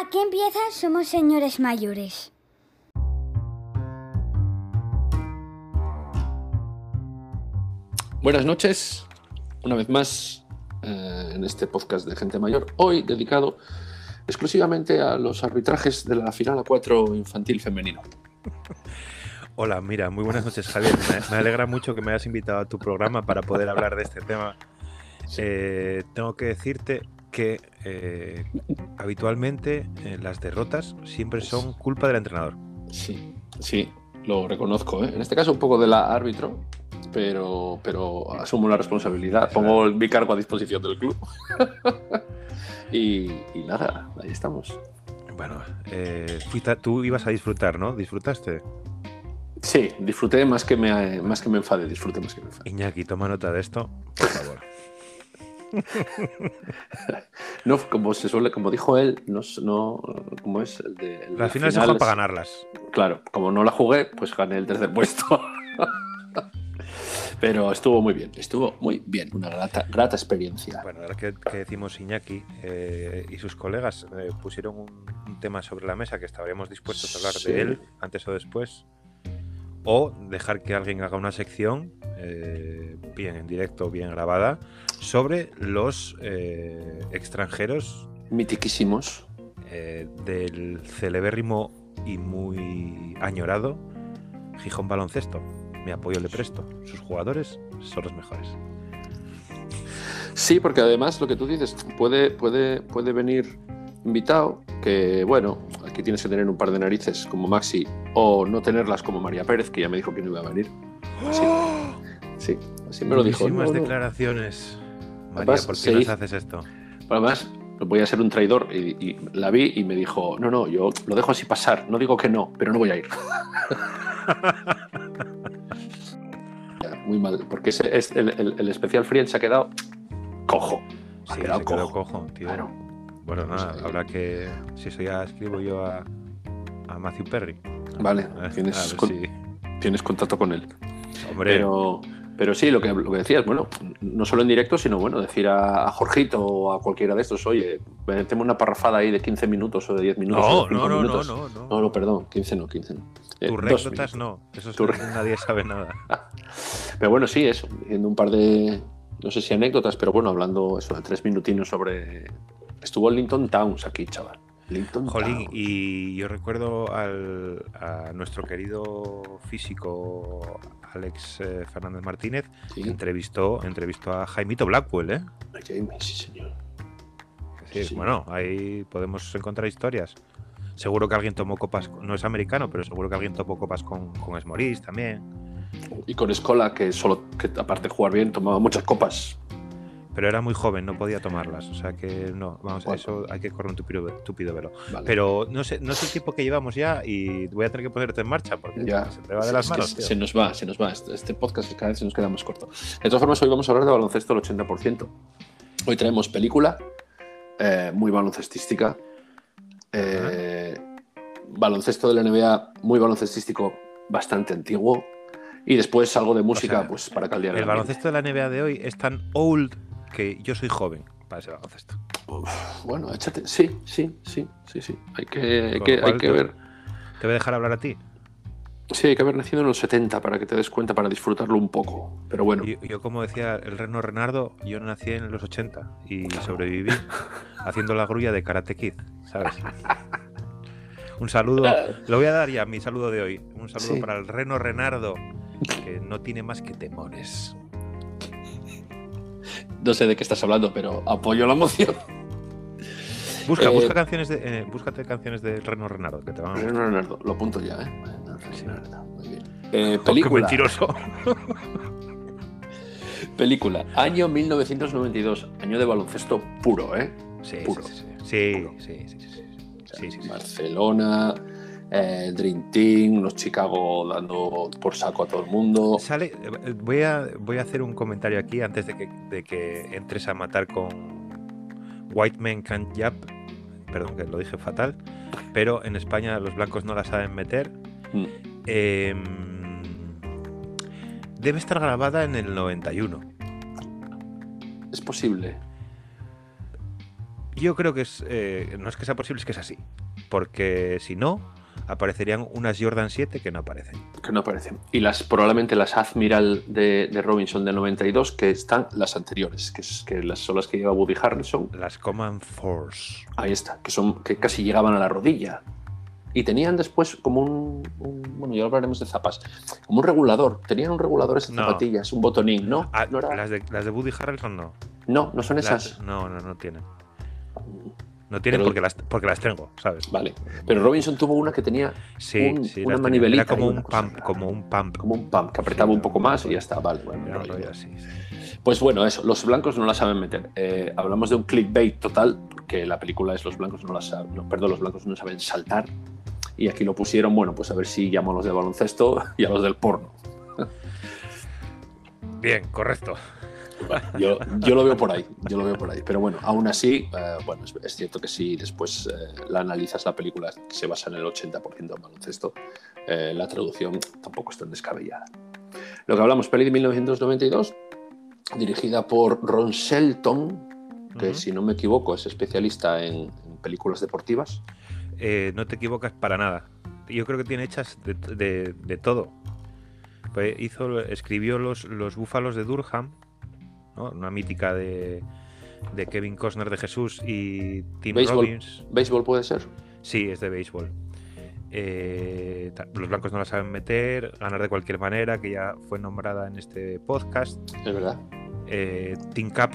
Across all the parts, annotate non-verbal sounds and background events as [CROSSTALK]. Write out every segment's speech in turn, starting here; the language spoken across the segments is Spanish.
Aquí empieza Somos Señores Mayores. Buenas noches, una vez más eh, en este podcast de Gente Mayor, hoy dedicado exclusivamente a los arbitrajes de la final a 4 infantil femenino. [LAUGHS] Hola, mira, muy buenas noches Javier. Me, me alegra mucho que me hayas invitado a tu programa para poder hablar de este tema. Eh, tengo que decirte que eh, habitualmente eh, las derrotas siempre son culpa del entrenador. Sí, sí, lo reconozco. ¿eh? En este caso un poco de la árbitro, pero, pero asumo la responsabilidad. Pongo mi cargo a disposición del club. [LAUGHS] y, y nada, ahí estamos. Bueno, eh, fuiste- tú ibas a disfrutar, ¿no? ¿Disfrutaste? Sí, disfruté más que me, más que me enfade, disfruté más que me enfade. Iñaki, toma nota de esto, por favor. [LAUGHS] No, como se suele, como dijo él, no, no ¿cómo es? El de, el Las finales se juegan para ganarlas. Claro, como no la jugué, pues gané el tercer puesto. [LAUGHS] Pero estuvo muy bien, estuvo muy bien, una grata, grata experiencia. Bueno, ahora que, que decimos Iñaki eh, y sus colegas eh, pusieron un, un tema sobre la mesa que estaríamos dispuestos a hablar Sí. de él antes o después. O dejar que alguien haga una sección, eh, bien en directo bien grabada, sobre los eh, extranjeros Mitiquísimos. eh, del celebérrimo y muy añorado Gijón Baloncesto. Mi apoyo le presto. Sus jugadores son los mejores. Sí, porque además lo que tú dices, puede, puede, puede venir invitado, que bueno, aquí tienes que tener un par de narices como Maxi, o no tenerlas como María Pérez, que ya me dijo que no iba a venir. Así, sí, así me lo dijo. Muchísimas No, no. declaraciones. María, Además, ¿por qué se nos hizo- haces esto? Además, voy a ser un traidor y, y la vi y me dijo, no, no, yo lo dejo así pasar, no digo que no, pero no voy a ir. [LAUGHS] Muy mal, porque ese es el, el- el especial Friend se ha quedado cojo. Ha Sí, quedado se quedó cojo. cojo, tío. Claro. Bueno, nada, habrá que. Si eso ya escribo yo a, a Matthew Perry. Vale, Eh, tienes con- si- Tienes contacto con él. Hombre, Pero, pero sí, lo que, lo que decías, bueno, no solo en directo, sino bueno, decir a, a Jorgito o a cualquiera de estos, oye, metemos una parrafada ahí de 15 minutos o de 10 minutos. no, no, no, no, minutos. no, no. No, no, perdón, 15 no, 15 no. Eh, Tus minutos. no. Eso es- Tu re- nadie sabe nada. [LAUGHS] Pero bueno, sí, eso, diciendo un par de, no sé si anécdotas, pero bueno, hablando eso de tres minutinos sobre... Estuvo Linton Towns aquí, chaval. Linton Jolín, Towns. y yo recuerdo al, a nuestro querido físico Alex eh, Fernández Martínez, Sí, que entrevistó, entrevistó a Jaimito Blackwell, ¿eh? a sí, señor. Sí, Sí. Bueno, ahí podemos encontrar historias. Seguro que alguien tomó copas, no es americano, pero seguro que alguien tomó copas con, con Esmorís también. Y con Escola, que solo, que aparte de jugar bien, tomaba muchas copas. Pero era muy joven, no podía tomarlas. O sea que no, vamos, Bueno. eso hay que correr un tupido, tupido velo. Vale. Pero no sé, no sé el tiempo que llevamos ya y voy a tener que ponerte en marcha porque Ya. se te va de las manos. se nos va, se nos va. Este, este podcast cada vez se nos queda más corto. De todas formas, hoy vamos a hablar de baloncesto al 80%. Hoy traemos película, eh, muy baloncestística. eh, baloncesto de la NBA, muy baloncestístico, bastante antiguo. Y después algo de música, sea, pues para caldear El ambiente. baloncesto de la NBA de hoy es tan old que yo soy joven para ese baloncesto. Bueno, échate. Sí, sí, sí, sí, sí. Hay que, hay que, lo cual hay que te- ver. Te voy a dejar hablar a ti. Sí, hay que haber nacido en los 70 para que te des cuenta, para disfrutarlo un poco. Pero bueno. Yo, yo, como decía el Reno Renardo, yo nací en los 80 y sobreviví [LAUGHS] haciendo la grulla de Karate Kid, ¿sabes? [LAUGHS] Un saludo, lo voy a dar ya, mi saludo de hoy. Un saludo Sí. para el Reno Renardo, [LAUGHS] que no tiene más que temores. No sé de qué estás hablando, pero apoyo la moción. Busca, Eh, busca canciones de, eh, búscate canciones de Reno Renardo, que te van a Reno. Renardo, lo apunto ya, ¿eh? Reno Sí. Renardo, muy bien. Eh, Oh, qué película, mentiroso. [LAUGHS] película, año 1992, año de baloncesto puro, ¿eh? Sí, Puro. sí, sí, sí. Puro. Sí, sí, sí, sí. Barcelona, el Dream Team, los Chicago dando por saco a todo el mundo. Sale, eh, voy a, voy a hacer un comentario aquí antes de que, de que entres a matar con White Man Can't Jump. Perdón, que lo dije fatal. Pero en España los blancos no la saben meter. Mm. Em, debe estar grabada en el 91. Es posible. Yo creo que es, eh, no es que sea posible, es que es así. Porque si no, aparecerían unas Jordan 7 que no aparecen. Que no aparecen. Y las probablemente las Admiral de, de Robinson del 92, que están las anteriores, que, es, que las, son las que lleva Woody Harrelson. Las Command Force. Ahí está, que, son, que casi llegaban a la rodilla. Y tenían después como un, un- Bueno, ya hablaremos de zapas. Como un regulador. Tenían un regulador esas No. zapatillas, un botonín, ¿no? Ah, no, era- las, de, las de Woody Harrelson no. no, no son Las- esas. no, no, no tienen. No tienen Pero- porque, las, porque las tengo, ¿sabes? Vale. Pero Robinson tuvo una que tenía Sí, Un- sí. una tenía. manivelita Era como un pump, como un pump. como un pump que apretaba un poco más y ya está. Vale, bueno, rollo así, sí. Pues bueno, eso, los blancos no la saben meter. Eh, hablamos de un clickbait total, porque la película es los blancos no la saben, no, perdón, los blancos no saben saltar. Y aquí lo pusieron, bueno, pues a ver si llamo a los de baloncesto [LAUGHS] y a los del porno. Bien, correcto. [LAUGHS] Yo, yo lo veo por ahí, yo lo veo por ahí. Pero bueno, aún así, eh, bueno, es, es cierto que si después eh, la analizas, la película que se basa en el 80% en baloncesto, eh, la traducción tampoco es tan descabellada. Lo que hablamos, peli de 1992, dirigida por Ron Shelton, que si no me equivoco es especialista en, en películas deportivas. No te equivocas para nada. Yo creo que tiene hechas de, de- de todo. Pues hizo, escribió los, los Búfalos de Durham, ¿no? una mítica de, de Kevin Costner de Jesús y Tim Béisbol. Robbins. ¿Béisbol puede ser? Sí, es de béisbol. Eh, los blancos no la saben meter, ganar de cualquier manera, que ya fue nombrada en este podcast. Es verdad. Eh, Team Cup,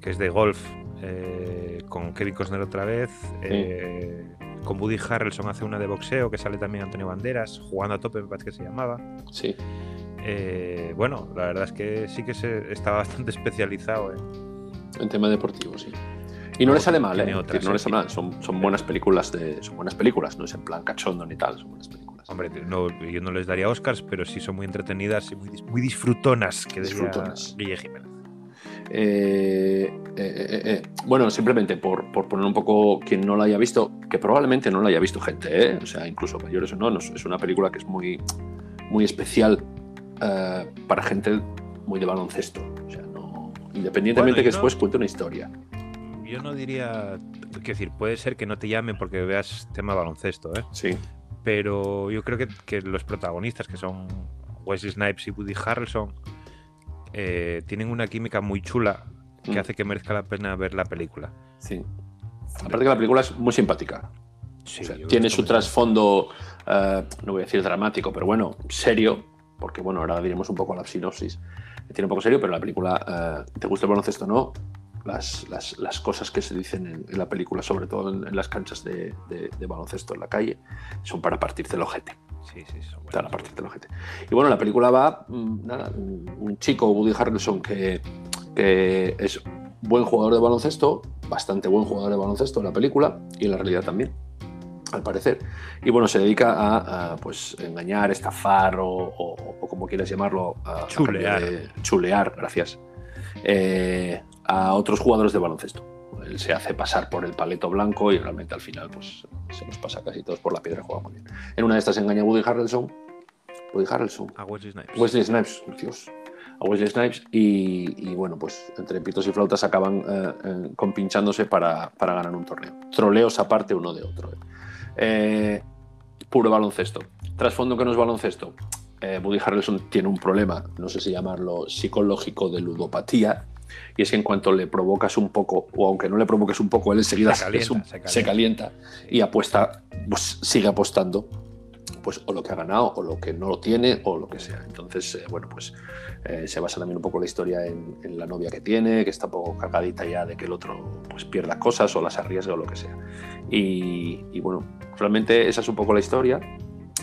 que es de golf, eh, con Kevin Costner otra vez. Con Woody Harrelson hace una de boxeo, que sale también Antonio Banderas, jugando a tope, me parece que se llamaba. Sí. Eh, bueno, la verdad es que sí que se, está bastante [LAUGHS] especializado. En tema deportivo, sí. Y no le sale mal, ¿eh? Otras, no le sale mal. Son, son buenas películas de. Son buenas películas, no es en plan cachondo ni tal, son buenas películas. Hombre, no, yo no les daría Oscars, pero sí son muy entretenidas y muy, dis- muy disfrutonas, que Disfrutonas. Guille Jiménez. Eh, eh, Bueno, simplemente por, por poner un poco quien no la haya visto, que probablemente no la haya visto gente, o sea, incluso mayores o no, no es es una película que es muy, muy especial eh, para gente muy de baloncesto. O sea, no, independientemente Bueno, que no- después cuente una historia. Yo no diría. Quiero decir, puede ser que no te llamen porque veas tema baloncesto, ¿eh? Sí, pero yo creo que, que los protagonistas, que son Wesley Snipes y Woody Harrelson, eh, tienen una química muy chula que Mm. hace que merezca la pena ver la película. sí. Aparte que la película es muy simpática. Sí, O sea, yo tiene su trasfondo, eh, no voy a decir dramático, pero bueno, serio, porque bueno, ahora diremos un poco la sinopsis. Tiene un poco serio, pero la película, eh, te gusta el baloncesto o no, las, las, las cosas que se dicen en, en la película, sobre todo en, en las canchas de, de- de baloncesto en la calle, son para partirte el ojete. Sí, sí, son Para partirte el ojete. Y bueno, la película va, mm, nada, un un chico, Woody Harrelson, que, que es buen jugador de baloncesto, bastante buen jugador de baloncesto en la película y en la realidad también, al parecer. Y bueno, se dedica a, a, pues engañar, estafar o, o- o como quieras llamarlo, a, Chulear. de- chulear, gracias, eh, a otros jugadores de baloncesto. Él se hace pasar por el paleto blanco y realmente al final pues, se nos pasa casi todos por la piedra juega muy bien. En una de estas engaña a Woody Harrelson. Woody Harrelson. A Wesley Snipes. Wesley Snipes, Dios. A Wesley Snipes y, y, bueno, pues entre pitos y flautas acaban eh, eh, compinchándose para, para ganar un torneo. Troleos aparte uno de otro. eh. Eh, puro baloncesto. Trasfondo que no es baloncesto. Eh, Woody Harrelson tiene un problema, no sé si llamarlo psicológico de ludopatía, y es que en cuanto le provocas un poco, o aunque no le provoques un poco, él enseguida Se calienta, se calienta. se calienta Sí. y apuesta, pues sigue apostando, pues o lo que ha ganado, o lo que no lo tiene, o lo que sea. Entonces, eh, bueno, pues eh, se basa también un poco la historia en, en la novia que tiene, que está un poco cargadita ya de que el otro pues pierda cosas o las arriesgue o lo que sea. Y, y, bueno, realmente esa es un poco la historia.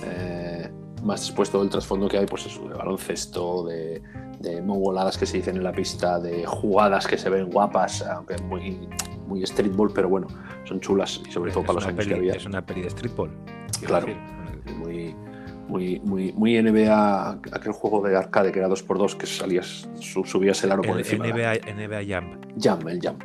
Eh, más después todo el trasfondo que hay, pues eso, de baloncesto, de, de mongoladas que se dicen en la pista, de jugadas que se ven guapas, aunque muy, muy streetball, pero bueno, son chulas y sobre todo Es para los años que peli- había. Es una peli de streetball. Claro. decir. Muy, muy, muy, muy NBA, aquel juego de arcade que era 2x2 que salías, su- subías el aro por El encima. NBA, NBA Jam. Jam, el jam.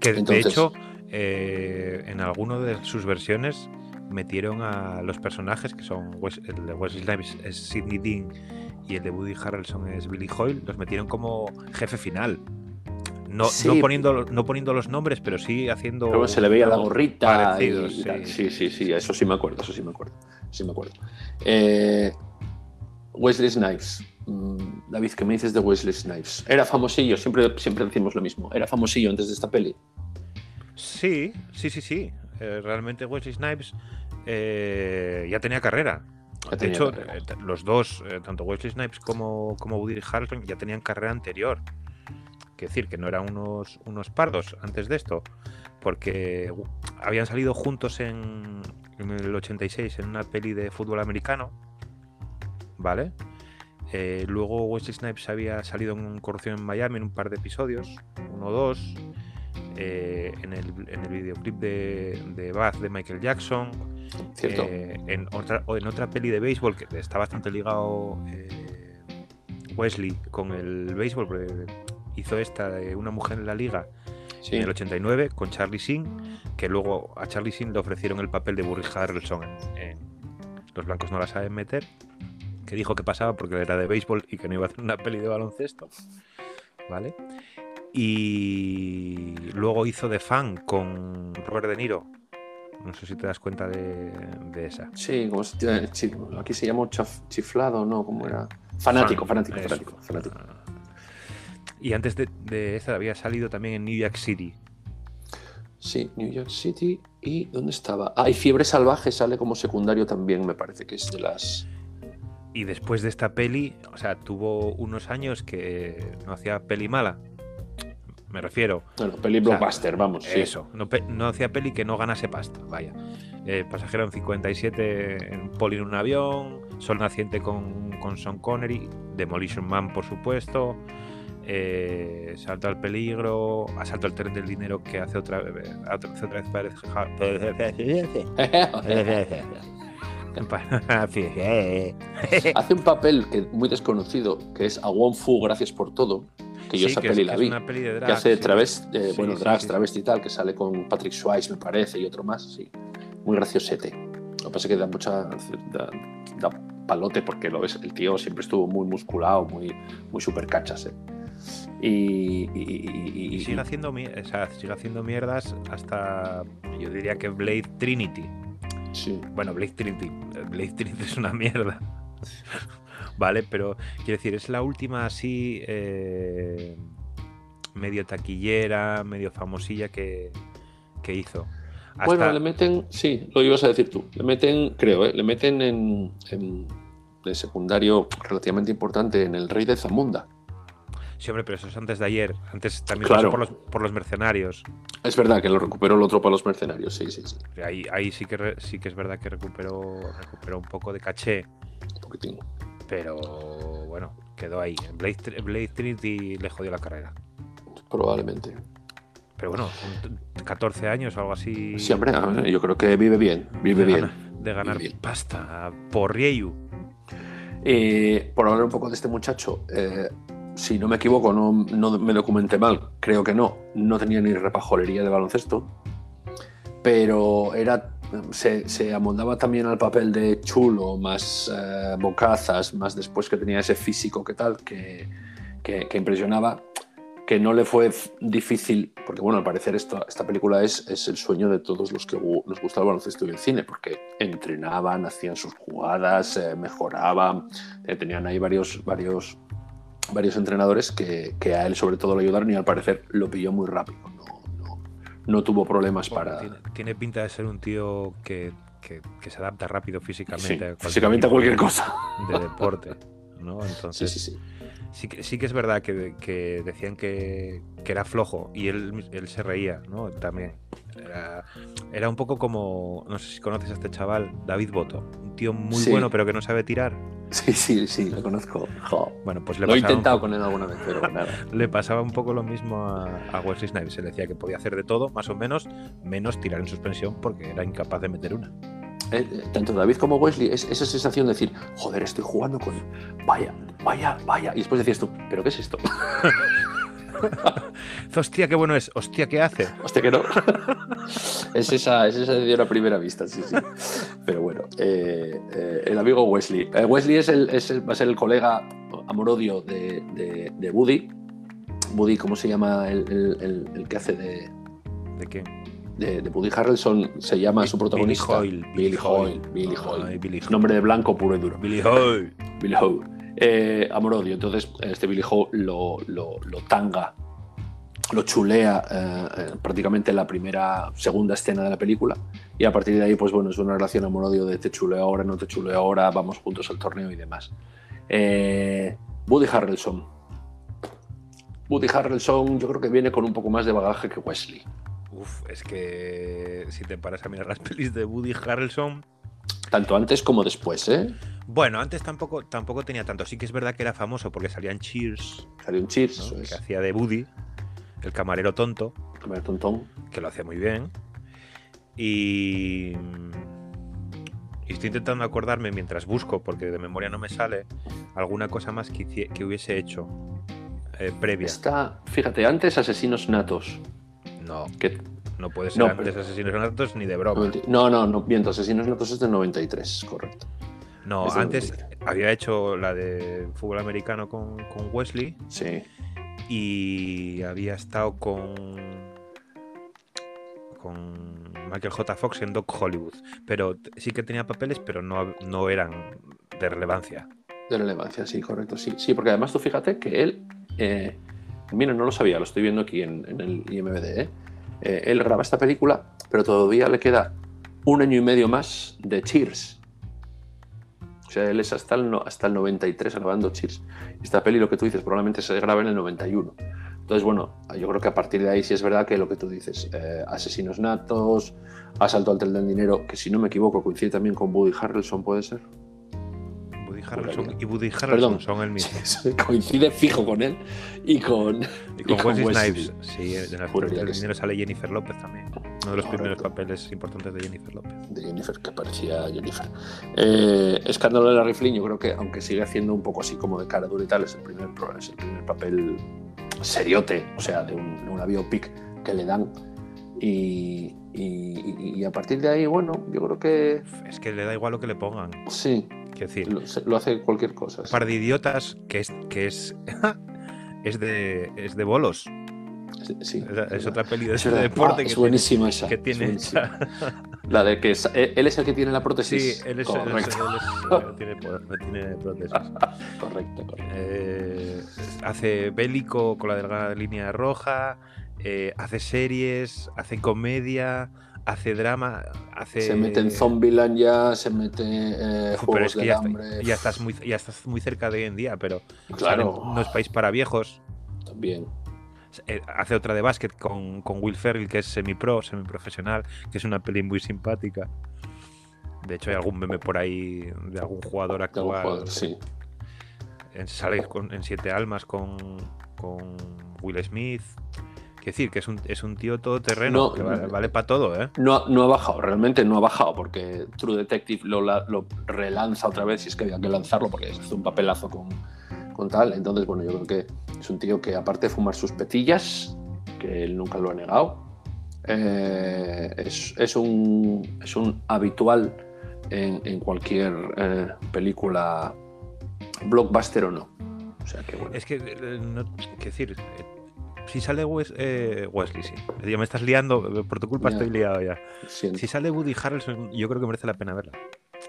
Que Entonces- de hecho, eh, en alguna de sus versiones metieron a los personajes que son Wes- el de Wesley Snipes es Sidney Dean y el de Woody Harrelson es Billy Hoyle, los metieron como jefe final. No, Sí. no, poniendo, no poniendo los nombres, pero sí haciendo. Luego se le veía la gorrita. y sí. sí, sí, sí, eso sí me acuerdo, eso sí me acuerdo. Sí me acuerdo. Eh, Wesley Snipes. Mm, David, ¿qué me dices de Wesley Snipes? Era famosillo, siempre, siempre decimos lo mismo. Era famosillo antes de esta peli. Sí, sí, sí, sí. Eh, realmente Wesley Snipes eh, ya tenía carrera. Ya de hecho, carrera. eh, los dos, eh, tanto Wesley Snipes como, como Woody Harrelson, ya tenían carrera anterior. Que decir, que no eran unos, unos pardos antes de esto, porque uh, habían salido juntos en, en el 86 en una peli de fútbol americano, ¿vale? Eh, luego Wesley Snipes había salido en Corrupción en Miami en un par de episodios, uno o dos, eh, en, el, en el videoclip de, de Bath de Michael Jackson, ¿Cierto? eh, en, otra, en otra peli de béisbol que está bastante ligado eh, Wesley con el béisbol, porque hizo esta de Una mujer en la liga sí. en el 89 con Charlie Sheen, que luego a Charlie Sheen le ofrecieron el papel de Burry Harrelson en, en Los blancos no la saben meter, que dijo que pasaba porque era de béisbol y que no iba a hacer una peli de baloncesto, ¿vale? Y luego hizo de fan con Robert De Niro. No sé si te das cuenta de, de esa. Sí, como se- eh, aquí se llamó chiflado, ¿no? ¿Cómo era? Fanático, Fan, fanático, eso. fanático, fanático. Y antes de, de esa había salido también en New York City. Sí, New York City. ¿Y dónde estaba? Ah, y Fiebre Salvaje sale como secundario también, me parece que es de las. Y después de esta peli, o sea, tuvo unos años que no hacía peli mala. Me refiero. Bueno, peli sea, blockbuster, vamos. sí. Eso, no, no hacía peli que no ganase pasta, vaya. Eh, pasajero en 57 en Poli en un avión, Sol Naciente con, con Sean Connery, Demolition Man, por supuesto, eh, Salto al Peligro, Asalto al Tren del Dinero, que hace otra, eh, hace otra vez parece... Hace un papel que, muy desconocido, que es A Wong Fu, gracias por todo. Que yo Sí, esa que es- peli que la es vi. peli de que drag, hace de sí. travesti, eh, Sí, bueno, drags, travesti y tal, que sale con Patrick Swayze, me parece, y otro más, sí. Muy graciosete. Lo que pasa es que da mucha. da, da palote porque lo ves, el tío siempre estuvo muy musculado, muy, muy super cachas, ¿eh? Y, y- y- y- Y sigue haciendo, mi- o sea, sigue haciendo mierdas hasta, yo diría que Blade Trinity. sí. Bueno, Blade Trinity. Blade Trinity [LAUGHS] es una mierda. [LAUGHS] vale, pero quiero decir, es la última así eh, medio taquillera, medio famosilla que, que hizo. Hasta- Bueno, le meten, sí, lo ibas a decir tú, le meten, creo, ¿eh? le meten en, en- de secundario relativamente importante en El Rey de Zamunda. Sí, hombre, pero eso es antes de ayer. Antes también Claro. pasó por los, por los mercenarios. Es verdad que lo recuperó el otro para los mercenarios, sí, sí, sí, Ahí, ahí sí, que re- sí que es verdad que recuperó, recuperó un poco de caché. un poquitín. Pero bueno, quedó ahí. Blade, Blade Trinity le jodió la carrera. Probablemente. Pero bueno, son t- 14 años o algo así. Sí, hombre, a ver, yo creo que vive bien, vive de bien. de ganar bien. pasta por Rieyu. Eh, por hablar un poco de este muchacho, eh, si no me equivoco, no, no me documenté mal, creo que no, no tenía ni repajolería de baloncesto, pero era, se, se amoldaba también al papel de chulo, más eh, bocazas, más después que tenía ese físico que tal, que, que- impresionaba, que no le fue difícil, porque bueno, al parecer esto, esta película es, es el sueño de todos los que nos gusta el baloncesto y el cine, porque entrenaban, hacían sus jugadas, eh, mejoraban, eh, tenían ahí varios, varios, varios entrenadores que, que a él sobre todo le ayudaron y al parecer lo pilló muy rápido, no, no, no tuvo problemas Bueno, para... tiene, tiene pinta de ser un tío que, que- que se adapta rápido físicamente, Sí, a cualquier físicamente a cualquier cosa. de deporte. ¿no? Entonces, sí, sí. Sí que, sí que es verdad que, que decían que, que era flojo y él, él se reía, ¿no? También. Era, era un poco como, no sé si conoces a este chaval, David Boto, un tío muy Sí. bueno pero que no sabe tirar. Sí, sí, sí, lo conozco. Jo. Bueno, pues le Lo he pasaba, un intentado poco, con él alguna vez, pero nada. [LAUGHS] le pasaba un poco lo mismo a, a Wesley Snipes. Se le decía que podía hacer de todo, más o menos, menos tirar en suspensión porque era incapaz de meter una. Eh, tanto David como Wesley, es esa sensación de decir, joder, estoy jugando con. Vaya, vaya, vaya. Y después decías tú, ¿pero qué es esto? [LAUGHS] Hostia, qué bueno es. Hostia, ¿qué hace? Hostia, que no. [LAUGHS] es esa, es esa de la primera vista, sí, sí. Pero bueno, eh, eh, el amigo Wesley. Wesley es el, es el- va a ser el colega amor-odio de, de, de Woody, Woody, ¿cómo se llama el- el- el que hace de, ¿De qué? De, de Woody Harrelson? Se llama su protagonista. Billy Hoyle. Billy Hoyle. Billy Hoyle. Ay, Billy Hoyle. Nombre de blanco puro y duro. Billy Hoyle. Billy Hoyle. Eh, amor-odio. Entonces, este Billy Hoyle lo, lo, lo tanga, lo chulea eh, eh, prácticamente en la primera, segunda escena de la película. Y a partir de ahí, pues bueno, es una relación amor-odio de te chuleo ahora, no te chuleo ahora, vamos juntos al torneo y demás. Eh, Woody Harrelson. Woody Harrelson, yo creo que viene con un poco más de bagaje que Wesley. Uf, es que si te paras a mirar las [LAUGHS] pelis de Woody Harrelson. Tanto antes como después, ¿eh? Bueno, antes tampoco, tampoco tenía tanto. Sí que es verdad que era famoso porque salían Cheers, Salió un Cheers, que hacía de Woody, el camarero tonto, Comer tontón. que lo hacía muy bien. Y. y estoy intentando acordarme mientras busco, porque de memoria no me sale, alguna cosa más que hubiese hecho eh, previa. Está, fíjate, antes Asesinos Natos. No, Que, no puede ser No, antes Asesinos Natos ni de broma. no, no, no, miento, Asesinos Natos es del 93, correcto. No, es antes 93. había hecho la de fútbol americano con, con Wesley Sí, y había estado con con Michael J. Fox en Doc Hollywood, pero sí que tenía papeles, pero no, no eran de relevancia. de relevancia, sí, correcto, sí. Sí, porque además tú fíjate que él, eh, mira, no lo sabía, lo estoy viendo aquí en, el IMBD, ¿eh? Eh, él graba esta película, pero todavía le queda un año y medio más de Cheers. O sea, él es hasta el, hasta el 93 grabando Cheers. Esta peli, lo que tú dices, probablemente se graba en el 91. Entonces, bueno, yo creo que a partir de ahí sí es verdad que lo que tú dices, eh, Asesinos Natos, Asalto al Tren del Dinero, que si no me equivoco coincide también con Woody Harrelson, ¿puede ser? Harrelson y Woody Harrelson Perdón. son el mismo. [LAUGHS] Coincide fijo con él y con, Y con, y con Wesley Wesley. Snipes. Sí, en el Juraría del sí. sale Jennifer López también. Uno de los primeros Correcto. papeles importantes de Jennifer López. de Jennifer, que parecía Jennifer. Eh, Escándalo de Larry Flynn, yo creo que aunque sigue haciendo un poco así como de cara dura y tal, es el primer, es el primer papel seriote, o sea, de, un, de una biopic que le dan. Y, y- y a partir de ahí, bueno, yo creo que Es que le da igual lo que le pongan. sí, decir, lo, hace cualquier cosa. un par de idiotas que es que es [LAUGHS] es de es de bolos. Sí, sí, Es, es otra peli de, deporte Ah, que es buenísima esa. tiene, que es tiene buenísima. hecha- La de que es- eh, él es el que tiene la Sí, prótesis. él es, él es- correcto, él es- él tiene, po- tiene prótesis. [LAUGHS] correcto, correcto. Eh, hace bélico con la delgada línea roja, eh, hace series, hace comedia, hace drama, hace. Se mete en Zombieland ya, se mete eh, Juegos pero es que del ya, está- Hambre. ya estás muy, ya estás muy cerca de hoy en día, pero Claro, no es país para viejos. también. Eh, hace otra de básquet con, con Will Ferrell, que es semi-pro, semi-profesional, que es una peli muy simpática. De hecho, hay algún meme por ahí de algún jugador algún actual. jugador, sí. En, sale con- en Siete Almas con, con Will Smith. Quiero decir, que es un, es un tío todoterreno, No, que vale, para todo, ¿eh? No, ha- no ha bajado, realmente no ha bajado, porque True Detective lo, lo relanza otra vez, si es que había que lanzarlo, porque hace un papelazo con, con tal. Entonces, bueno, yo creo que es un tío que, aparte de fumar sus petillas, que él nunca lo ha negado, eh, es, es un, es un habitual en, en cualquier eh, película, blockbuster o no. O sea que, bueno. Es que, eh, no, quiero decir, si sale Wes- eh, Wesley, sí. Me estás liando, eh, por tu culpa Ya. estoy liado ya. siento. Si sale Woody Harrelson, yo creo que merece la pena verla.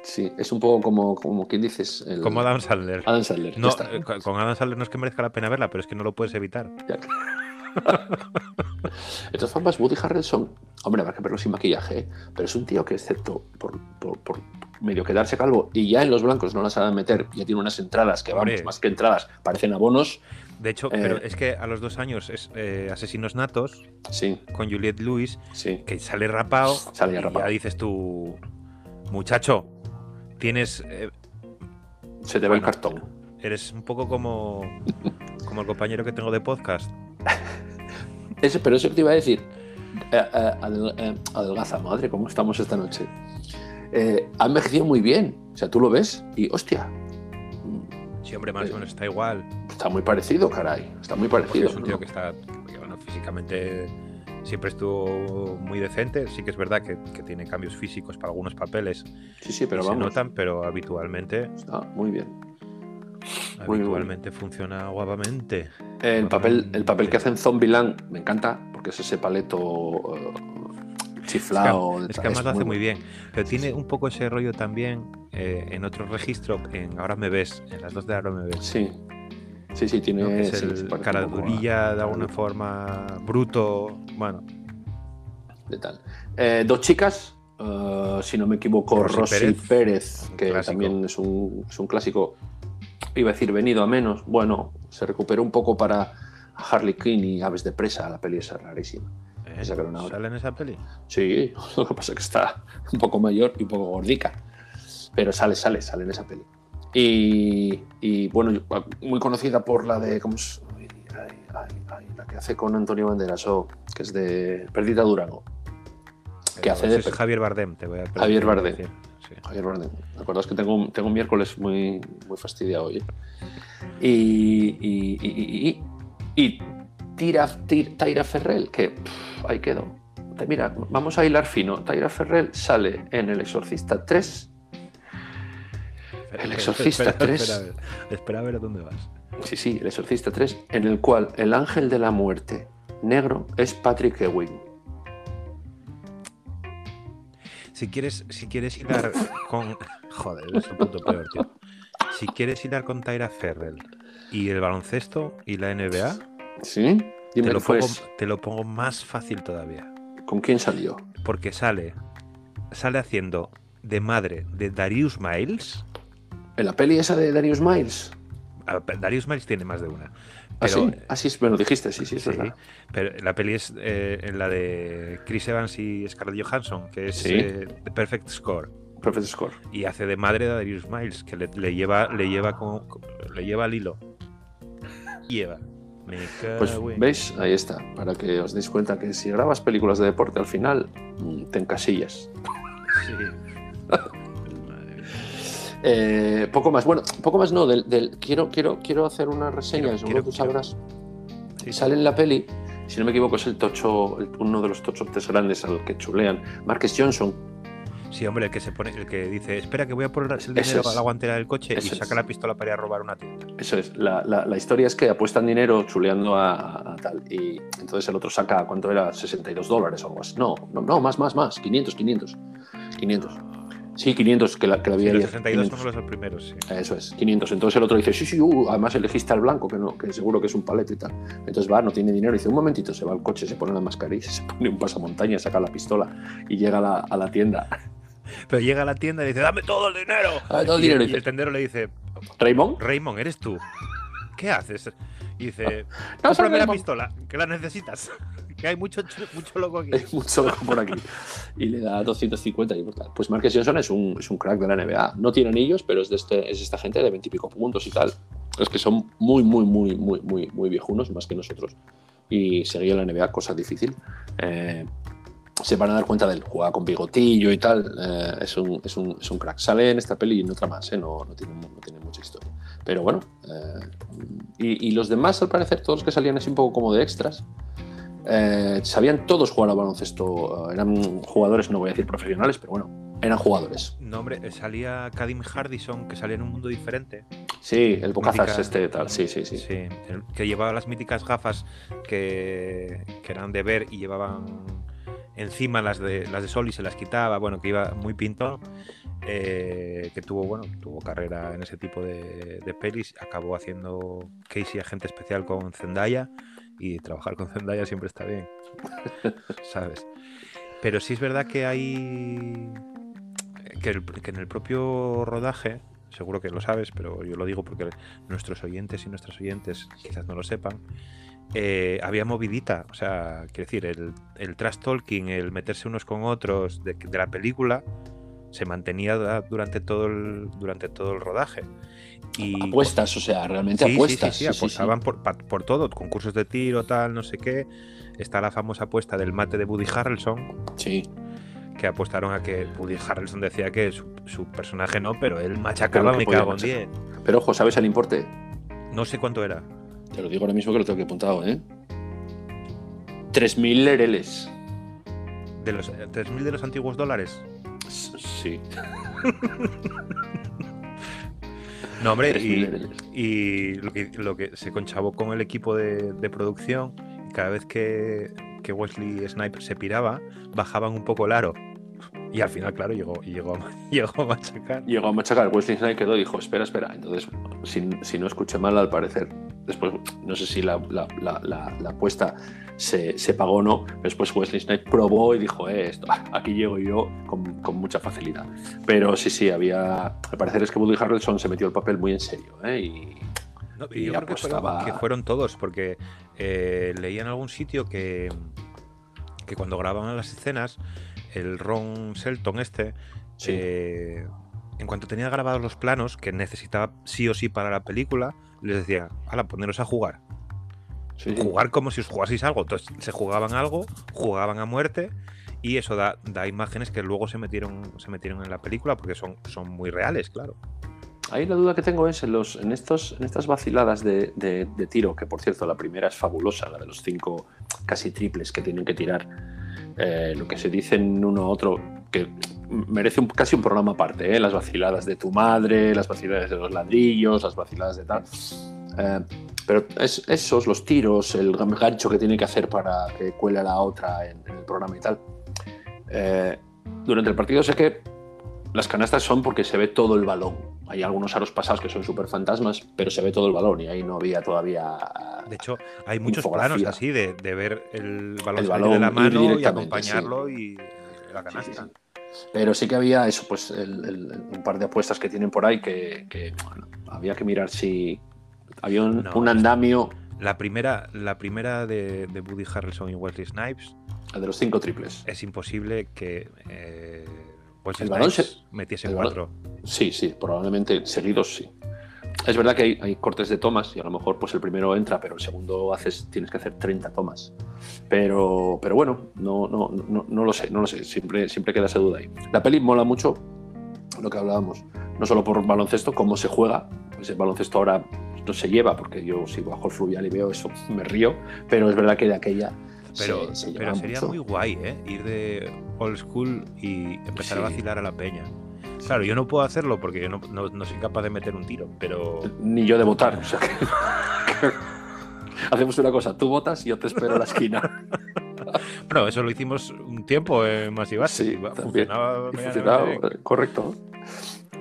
Sí, es un poco como, como quien dices. El, Como Adam Sandler. Adam Sandler. No, eh, con con Adam Sandler no es que merezca la pena verla, pero es que no lo puedes evitar. Ya. [LAUGHS] De todas formas, Woody Harrelson, hombre, habrá que verlo sin maquillaje, ¿eh? pero es un tío que, excepto por, por- por medio quedarse calvo y ya en los blancos no las saben meter, ya tiene unas entradas que, vamos, Hombre. más que entradas, parecen abonos. De hecho, Eh. pero es que a los dos años es eh, Asesinos Natos Sí, con Juliette Lewis, sí. que sale rapado. Sale y rapado. ya dices tú, muchacho, tienes. eh, Se te ve el cartón. eres un poco como, como el compañero que tengo de podcast. [LAUGHS] Ese, pero eso que te iba a decir, adel- adelgaza, madre, ¿cómo estamos esta noche? Ha envejecido muy bien, o sea, tú lo ves y, hostia, Sí, hombre, más o menos está igual. está muy parecido, caray, está muy Porque parecido. es un tío ¿no? que está, bueno, físicamente siempre estuvo muy decente. Sí que es verdad que, que tiene cambios físicos para algunos papeles Sí, sí, pero y se vamos, notan, pero habitualmente está muy bien. muy Habitualmente funciona guapamente. El papel, el papel que hace en Zombieland me encanta porque es ese paleto eh, chiflado. Es que, es que además lo hace muy bien. Pero tiene un poco ese rollo también eh, en otro registro, en Ahora me ves, en las dos de Ahora me ves. Sí. Sí, sí, tiene ¿no? Que es sí, el se parece cara un poco a- durilla de alguna forma, bruto. Bueno, de tal. Eh, dos chicas, eh, si no me equivoco, Rosy Pérez, que clásico. también es un, es un clásico, iba a decir venido a menos. Bueno, se recuperó un poco para Harley Quinn y Aves de Presa, la peli esa rarísima. ¿Eh? ¿Sale en esa peli? Sí, [LAUGHS] lo que pasa es que está un poco mayor y un poco gordica. Pero sale, sale, sale en esa peli. Y, y, bueno, yo- muy conocida por la de. ¿Cómo es? Ay, ay, ay, ay, la que hace con Antonio Banderas, o que es de Perdita Durango. Que Pero hace de ese es Javier Bardem, te voy a Javier Bardem. Sí. Javier Bardem. ¿Te acuerdas que tengo, un- tengo un miércoles muy, muy fastidiado hoy? Y, y, y, y, y- Tira, Tir- Taira Ferrell, que pff, ahí quedó. Mira, vamos a hilar fino. Taira Ferrell sale en El Exorcista 3. El Exorcista Espera, 3. Espera, a ver, espera a ver a dónde vas. Sí, sí, El Exorcista 3, en el cual el ángel de la muerte negro es Patrick Ewing. Si quieres, si quieres hilar con. [LAUGHS] Joder, es lo puto peor, tío. Si quieres hilar con Tyra Ferrell y el baloncesto y la NBA, ¿Sí? te lo, pongo, te lo pongo más fácil todavía. ¿con quién salió? Porque sale, sale haciendo de madre de Darius Miles. ¿En la peli esa de Darius Miles? A ver, Darius Miles tiene más de una. ¿Ah, Pero, sí? Ah, sí, me lo dijiste, sí, sí, es sí, verdad. pero la peli es eh, en la de Chris Evans y Scarlett Johansson, que es Sí. eh, The Perfect Score. Perfect Score. y hace de madre de Darius Miles, que le, le lleva, le lleva con- le lleva al hilo. Lleva. Pues veis, ahí está, para que os deis cuenta que si grabas películas de deporte al final mm, te encasillas. Sí. [LAUGHS] Eh, poco más, bueno, poco más no, del, del- quiero, quiero, quiero hacer una reseña, Quiero- seguro quiero- tú sabrás. Sí, Sale en la peli, si no me equivoco, es el tocho, uno de los tochotes grandes al que chulean. Marcus Johnson, Sí, hombre, el que se pone, el que dice, espera que voy a poner el dinero es. a la guantera del coche y saca es. la pistola para ir a robar una tienda. eso es. La, la- la historia es que apuestan dinero chuleando a, a tal. Y entonces el otro saca, ¿cuánto era? 62 dólares o algo así. No, no, no, más, más, más. 500, 500. 500. Sí, 500, que la, que la Sí, había los ayer. 62 500. son los primeros, sí. Eso es, 500. Entonces el otro dice, sí, sí, uh, además elegiste al blanco, que no, que seguro que es un paleto y tal. Entonces va, no tiene dinero, dice, un momentito, se va al coche, se pone la mascarilla, [LAUGHS] se pone un pasamontaña, saca la pistola y llega a la, a la tienda. Pero llega a la tienda y dice, dame todo el dinero. Dame todo el dinero, y el tendero le dice, Raymond, Raymond, ¿eres tú? ¿Qué haces? Y dice, [LAUGHS] No, cómprame la pistola, que la necesitas. [LAUGHS] Que hay mucho, ch- mucho loco aquí. [LAUGHS] hay mucho loco por aquí. Y le da 250 y tal. Pues Marcus Johnson es un, es un crack de la NBA. No tiene anillos, pero es de este, es esta gente de 20 y pico puntos y tal. Es que son muy, muy, muy, muy, muy, muy viejunos, más que nosotros. Y seguir en la NBA, cosa difícil. Eh, se van a dar cuenta del juega con bigotillo y tal. eh, es, un, es, un, es un crack. Sale en esta peli y en otra más, eh, no, no, tiene, no tiene mucha historia. Pero bueno. eh, y, y los demás, al parecer, todos los que salían así un poco como de extras, sabían todos jugar al baloncesto. eran jugadores, no voy a decir profesionales, pero bueno, eran jugadores. No, hombre, salía Kadim Hardison, que salía en un mundo diferente. Sí, el bocazas este tal, sí, sí, sí. Que llevaba las míticas gafas que, que eran de ver y llevaban encima las de, las de sol y se las quitaba. Bueno, que iba muy pintón. eh, que tuvo, bueno, tuvo carrera en ese tipo de, pelis. Acabó haciendo Casey agente especial con Zendaya. Y trabajar con Zendaya siempre está bien. [LAUGHS] ¿Sabes? Pero sí es verdad que hay. Que, que en el propio rodaje, seguro que lo sabes, pero yo lo digo porque nuestros oyentes y nuestras oyentes quizás no lo sepan, eh, había movidita. O sea, quiero decir, el, el trash talking, el meterse unos con otros de, de la película, se mantenía durante todo el, durante todo el rodaje. Y Apuestas, o sea, realmente Sí, apuestas. Sí, sí, apostaban Por, por todo, concursos de tiro, tal, no sé qué. Está la famosa apuesta del mate de Woody Harrelson, Sí. que apostaron a que Woody Harrelson decía que su, su personaje no, pero él machacaba, que me cago en machacar. 10. Pero ojo, ¿sabes el importe? No sé cuánto era. Te lo digo ahora mismo que lo tengo que apuntado, ¿eh? 3.000 lereles. ¿De los eh, 3.000 de los antiguos dólares? Sí. [LAUGHS] No, hombre, 3.000 y, lo que, lo que se conchabó con el equipo de, de producción, y cada vez que, que Wesley Snipes se piraba, bajaban un poco el aro. Y al final, claro, llegó, llegó, a- [LAUGHS] llegó a machacar. Llegó a machacar, Wesley Snipes quedó y dijo, espera, espera. Entonces, si, si no escuché mal, al parecer, después, no sé si la, la, la, apuesta se, se pagó o no, pero después Wesley Snipes probó y dijo, eh, esto, [LAUGHS] aquí llego yo con, con mucha facilidad. Pero sí, sí, había, al parecer es que Woody Harrelson se metió el papel muy en serio, ¿eh? Y, No, Y yo creo que fueron, apostaba- que fueron todos, porque eh, leía en algún sitio que, que cuando grababan las escenas, el Ron Shelton este, Sí. eh, en cuanto tenía grabados los planos que necesitaba sí o sí para la película, les decía, ala, poneros a jugar. sí. Jugar como si os jugaseis algo. Entonces se jugaban algo, jugaban a muerte. Y eso da, da imágenes que luego se metieron, se metieron en la película porque son, son muy reales, claro. Ahí la duda que tengo es en, los, en, estos, en estas vaciladas de, de- de tiro, que por cierto la primera es fabulosa, la de los cinco casi triples que tienen que tirar. Eh, lo que se dicen uno a otro, que merece un- casi un programa aparte, ¿eh? las vaciladas de tu madre, las vaciladas de los ladrillos, las vaciladas de tal. Eh, pero es, esos, los tiros, el gancho que tiene que hacer para que cuele a la otra en, en el programa y tal. Eh, durante el partido sé que las canastas son porque se ve todo el balón. Hay algunos aros pasados que son súper fantasmas, pero se ve todo el balón y ahí no había todavía. De hecho, hay muchos planos así de, de ver el balón, El balón de la mano y acompañarlo y la Sí, canasta. sí, sí. Pero sí que había eso, pues el- el- un par de apuestas que tienen por ahí que, que, bueno, había que mirar si había un, No, un es- andamio La primera, la primera de, de Woody Harrelson y Wesley Snipes de los cinco triples. es imposible que eh, Wesley El balón Snipes se- metiese el cuatro. Sí, sí, probablemente seguidos sí. Es verdad que hay, hay cortes de tomas y a lo mejor pues el primero entra, pero el segundo haces, tienes que hacer 30 tomas. Pero, pero bueno, no, no, no, no lo sé, no lo sé. Siempre, siempre queda esa duda ahí. La peli mola mucho lo que hablábamos, no solo por baloncesto, cómo se juega. Pues el baloncesto ahora no se lleva, porque yo si bajo el fluvial y veo eso, me río, pero es verdad que de aquella Pero, se, se pero sería mucho. muy guay, ¿eh? Ir de old school y empezar a vacilar a la peña. Claro, yo no puedo hacerlo porque yo no, no- no soy capaz de meter un tiro, pero Ni yo de votar. o sea que- [LAUGHS] Hacemos una cosa, tú votas y yo te espero en la esquina. [LAUGHS] bueno, eso lo hicimos un tiempo en Massive Sí, funcionaba funcionaba, bien. eh, correcto.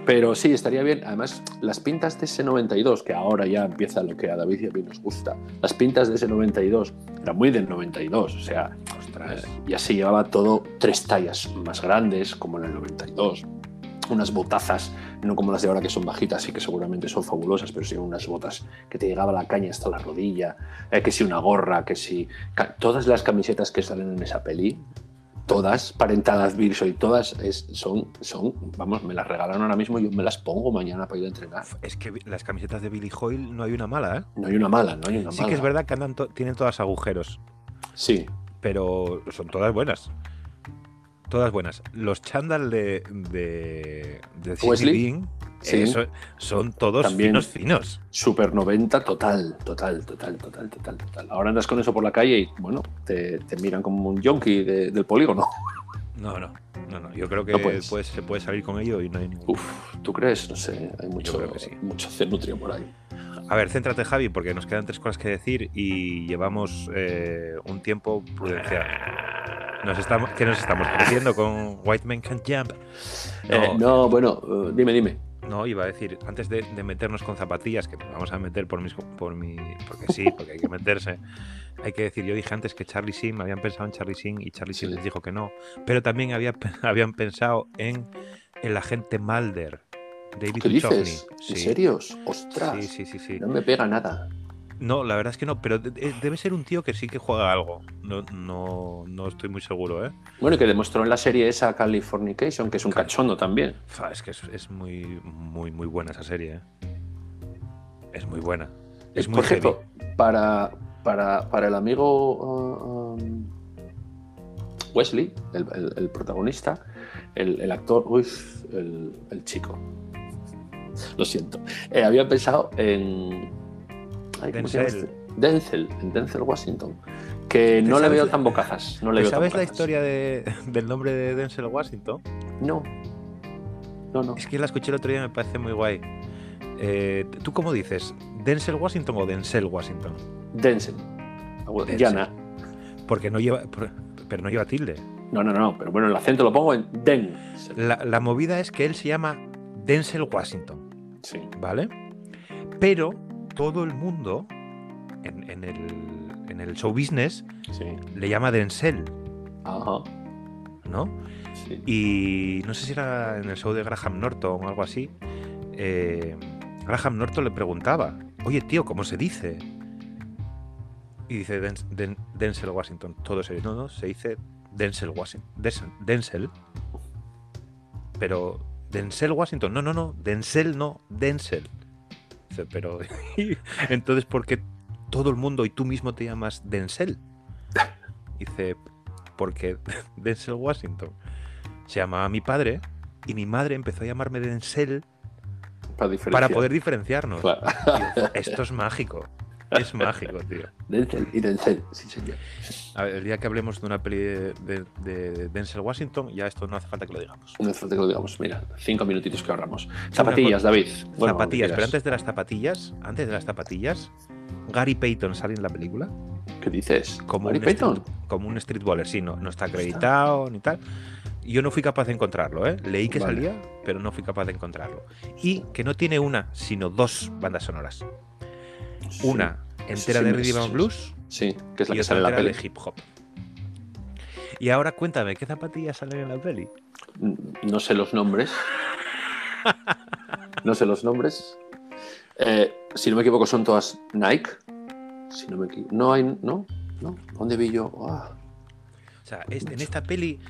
Pero sí, estaría bien. Además, las pintas de ese 92, que ahora ya empieza lo que a David y a mí nos gusta, las pintas de ese 92 eran muy del 92, o sea, Ostras. eh, ya se llevaba todo tres tallas más grandes, como en el 92. Unas botazas, no como las de ahora que son bajitas y que seguramente son fabulosas, pero sí unas botas que te llegaba la caña hasta la rodilla, eh, que si una gorra, que si. Todas las camisetas que salen en esa peli, todas, parentadas Virso y todas, es, son, son, vamos, me las regalaron ahora mismo y yo me las pongo mañana para ir a entrenar. Es que las camisetas de Billy Hoyle no hay una mala, ¿eh? No hay una mala, no hay una Sí mala. que es verdad que andan to- tienen todas agujeros, Sí, pero son todas buenas. Todas buenas. Los chándal de, de, de Wesley, sí. eh, son, son todos También. finos finos. Super 90 total, total, total, total, total, total. Ahora andas con eso por la calle y, bueno, te, te miran como un yonki de- del polígono. No, no, no, no. Yo creo que No puedes. pues, se puede salir con ello y no hay ningún. Uf, ¿tú crees? No sé, hay mucho, sí. mucho cenutrio por ahí. A ver, céntrate, Javi, porque nos quedan tres cosas que decir y llevamos eh, un tiempo prudencial. Nos estamos, ¿Qué nos estamos creciendo con White Man Can't Jump? No, Eh, no, bueno, eh, dime, dime. no, iba a decir, antes de, de meternos con zapatillas, que vamos a meter por mis, por mi, porque sí, porque hay que meterse, hay que decir, yo dije antes que Charlie Sheen, habían pensado en Charlie Sheen y Charlie Sheen Sí. les dijo que no, pero también había, [LAUGHS] habían pensado en el agente Mulder, David ¿Qué dices? ¿En Sí. serio? ¡Ostras! Sí, sí, sí, sí. No me pega nada. No, la verdad es que no, pero de- de- debe ser un tío que sí que juega algo. No, no, no estoy muy seguro, ¿eh? Bueno, y que demostró en la serie esa Californication, que es un cachondo también. Fa, es que es, es muy, muy, muy buena esa serie, ¿eh? Es muy buena. Es Eh, muy Por para, para, para el amigo uh, um, Wesley, el, el- el protagonista, el, el actor, uy, el, el chico. Lo siento. Eh, había pensado en. Ay, ¿cómo se llama Denzel. este? Denzel, en Denzel Washington. Que no le veo tan bocazas. No le ¿Te veo tan ¿Sabes la historia de- del nombre de Denzel Washington? No. No, no. Es que la escuché el otro día y me parece muy guay. Eh, ¿Tú cómo dices? ¿Denzel Washington o Denzel Washington? Denzel. Denzel. Yana. Porque no lleva. Pero no lleva tilde. No, no, no, pero bueno, el acento lo pongo en Denzel. La, la movida es que él se llama Denzel Washington, Sí. ¿vale? Pero todo el mundo en, en el, en el show business Sí. le llama Denzel, Ajá. ¿no? Sí. Y no sé si era en el show de Graham Norton o algo así. eh, Graham Norton le preguntaba, oye tío, ¿cómo se dice? Y dice "Dens- Den- Denzel Washington. Todo se no, no, se dice Denzel Washington. Denzel, Denzel. Pero Denzel Washington, no, no, no, Denzel no, Denzel. Dice, pero [LAUGHS] entonces, ¿por qué todo el mundo y tú mismo te llamas Denzel? Dice, porque [LAUGHS] Denzel Washington se llamaba mi padre y mi madre empezó a llamarme Denzel Para, poder diferenciarnos. Claro. Esto es mágico. Es mágico, tío. [LAUGHS] Denzel y Denzel, sí, señor. A ver, el día que hablemos de una peli de, de- de Denzel Washington, ya esto no hace falta que lo digamos. No hace falta que lo digamos. Mira, cinco minutitos que ahorramos. Zapatillas, David. Bueno, zapatillas, pero antes de las zapatillas, antes de las zapatillas, Gary Payton sale en la película ¿Qué dices? como ¿Gary un Payton? street- como un streetballer, sí, no, no está acreditado ni tal. Yo no fui capaz de encontrarlo, ¿eh? Leí que Vale. salía, pero no fui capaz de encontrarlo. Y que no tiene una, sino dos bandas sonoras. Una entera sí de Rhythm and sí, Blues Sí, que es la y que sale en la peli. de hip hop. Y ahora cuéntame, ¿qué zapatillas salen en la peli? No sé los nombres. [LAUGHS] No sé los nombres. Eh, si no me equivoco, son todas Nike. Si no me equivoco. No hay. ¿No? ¿No? ¿Dónde vi yo? Ah, O sea, es- en esta peli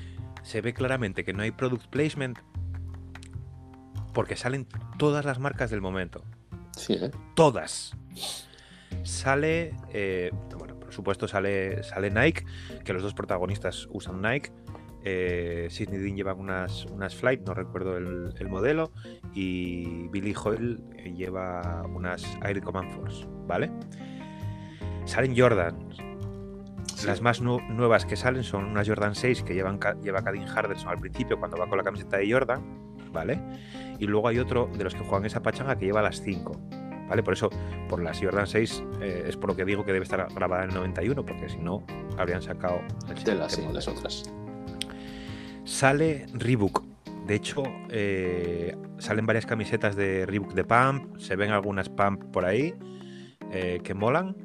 se ve claramente que no hay product placement porque salen todas las marcas del momento. sí, ¿eh? Todas. Sale, eh, bueno, por supuesto sale, sale Nike, que los dos protagonistas usan Nike. Eh, Sidney Dean lleva unas, unas Flight, no recuerdo el, el modelo, y Billy Hoyle eh, lleva unas Air Command Force, ¿vale? Salen Jordan, Sí. las más nu- nuevas que salen son unas Jordan 6 que llevan, lleva Cadin Henderson al principio cuando va con la camiseta de Jordan, ¿vale? Y luego hay otro de los que juegan esa pachanga que lleva las 5, ¿vale? Por eso, por las Jordan 6 eh, es por lo que digo que debe estar grabada en el 91, porque si no, habrían sacado el De las, sí, otras. Sale Reebok. De hecho, eh, salen varias camisetas de Reebok de Pump, se ven algunas Pump por ahí eh, que molan.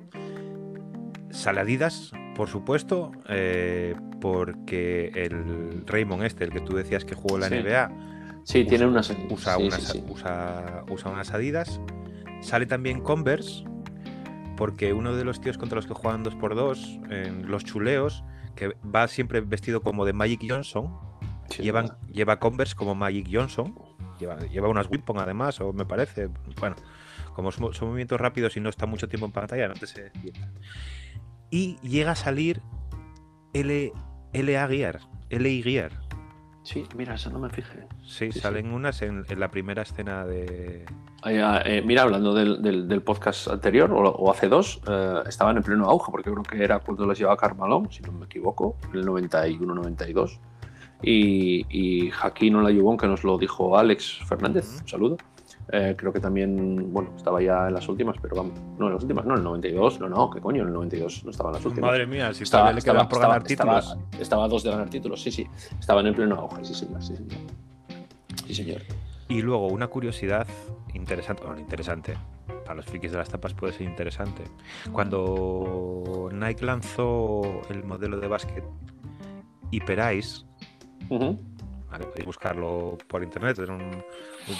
Sale Adidas, por supuesto, eh, porque el Raymond este, el que tú decías que jugó en la Sí. NBA, Sí, tiene usa- unas. usa, sí, unas, sí. Usa, usa unas Adidas. Sale también Converse, porque uno de los tíos contra los que juegan 2x2 en los chuleos, que va siempre vestido como de Magic Johnson, Sí, llevan, lleva Converse como Magic Johnson, lleva, lleva unas Wimpon además, o me parece. Bueno, como son, son movimientos rápidos y no está mucho tiempo en pantalla, no te decir. Y llega a salir L, LA Gear, LA Gear. Sí, mira, eso no me fijé. Sí, Sí, salen unas en, en la primera escena de. Eh, eh, mira, hablando del, del- del podcast anterior, o, o hace dos, eh, estaban en pleno auge, porque creo que era cuando las llevaba Carmalón, si no me equivoco, en el 91-92. Y, y Jaquín no la llevó, que nos lo dijo Alex Fernández, un saludo. Eh, creo que también, bueno, estaba ya en las últimas, pero vamos, no en las últimas, no, en el 92, no, no, qué coño, en el 92 no estaba en las últimas. Madre mía, si estaba, le quedan por ganar estaba- títulos. estaba- estaba a dos de ganar títulos, sí, sí, estaban en pleno auge, sí, señor, sí, señor. Sí, señor. Y luego una curiosidad interesante, bueno, interesante, para los frikis de las tapas puede ser interesante. Cuando Nike lanzó el modelo de básquet Hyper Ice. Podéis buscarlo por internet.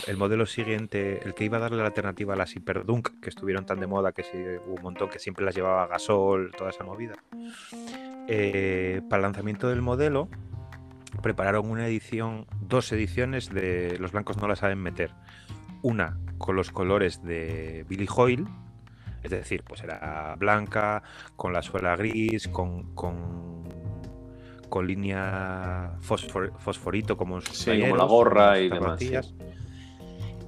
El modelo siguiente, el que iba a darle la alternativa a las Hyperdunk, que estuvieron tan de moda que hubo un montón que siempre las llevaba Gasol, toda esa movida. Eh, para el lanzamiento del modelo, prepararon una edición, dos ediciones de Los blancos no la saben meter. Una con los colores de Billy Hoyle, es decir, pues era blanca, con la suela gris, con, con línea fosfor- fosforito como Sí, como la gorra y demás.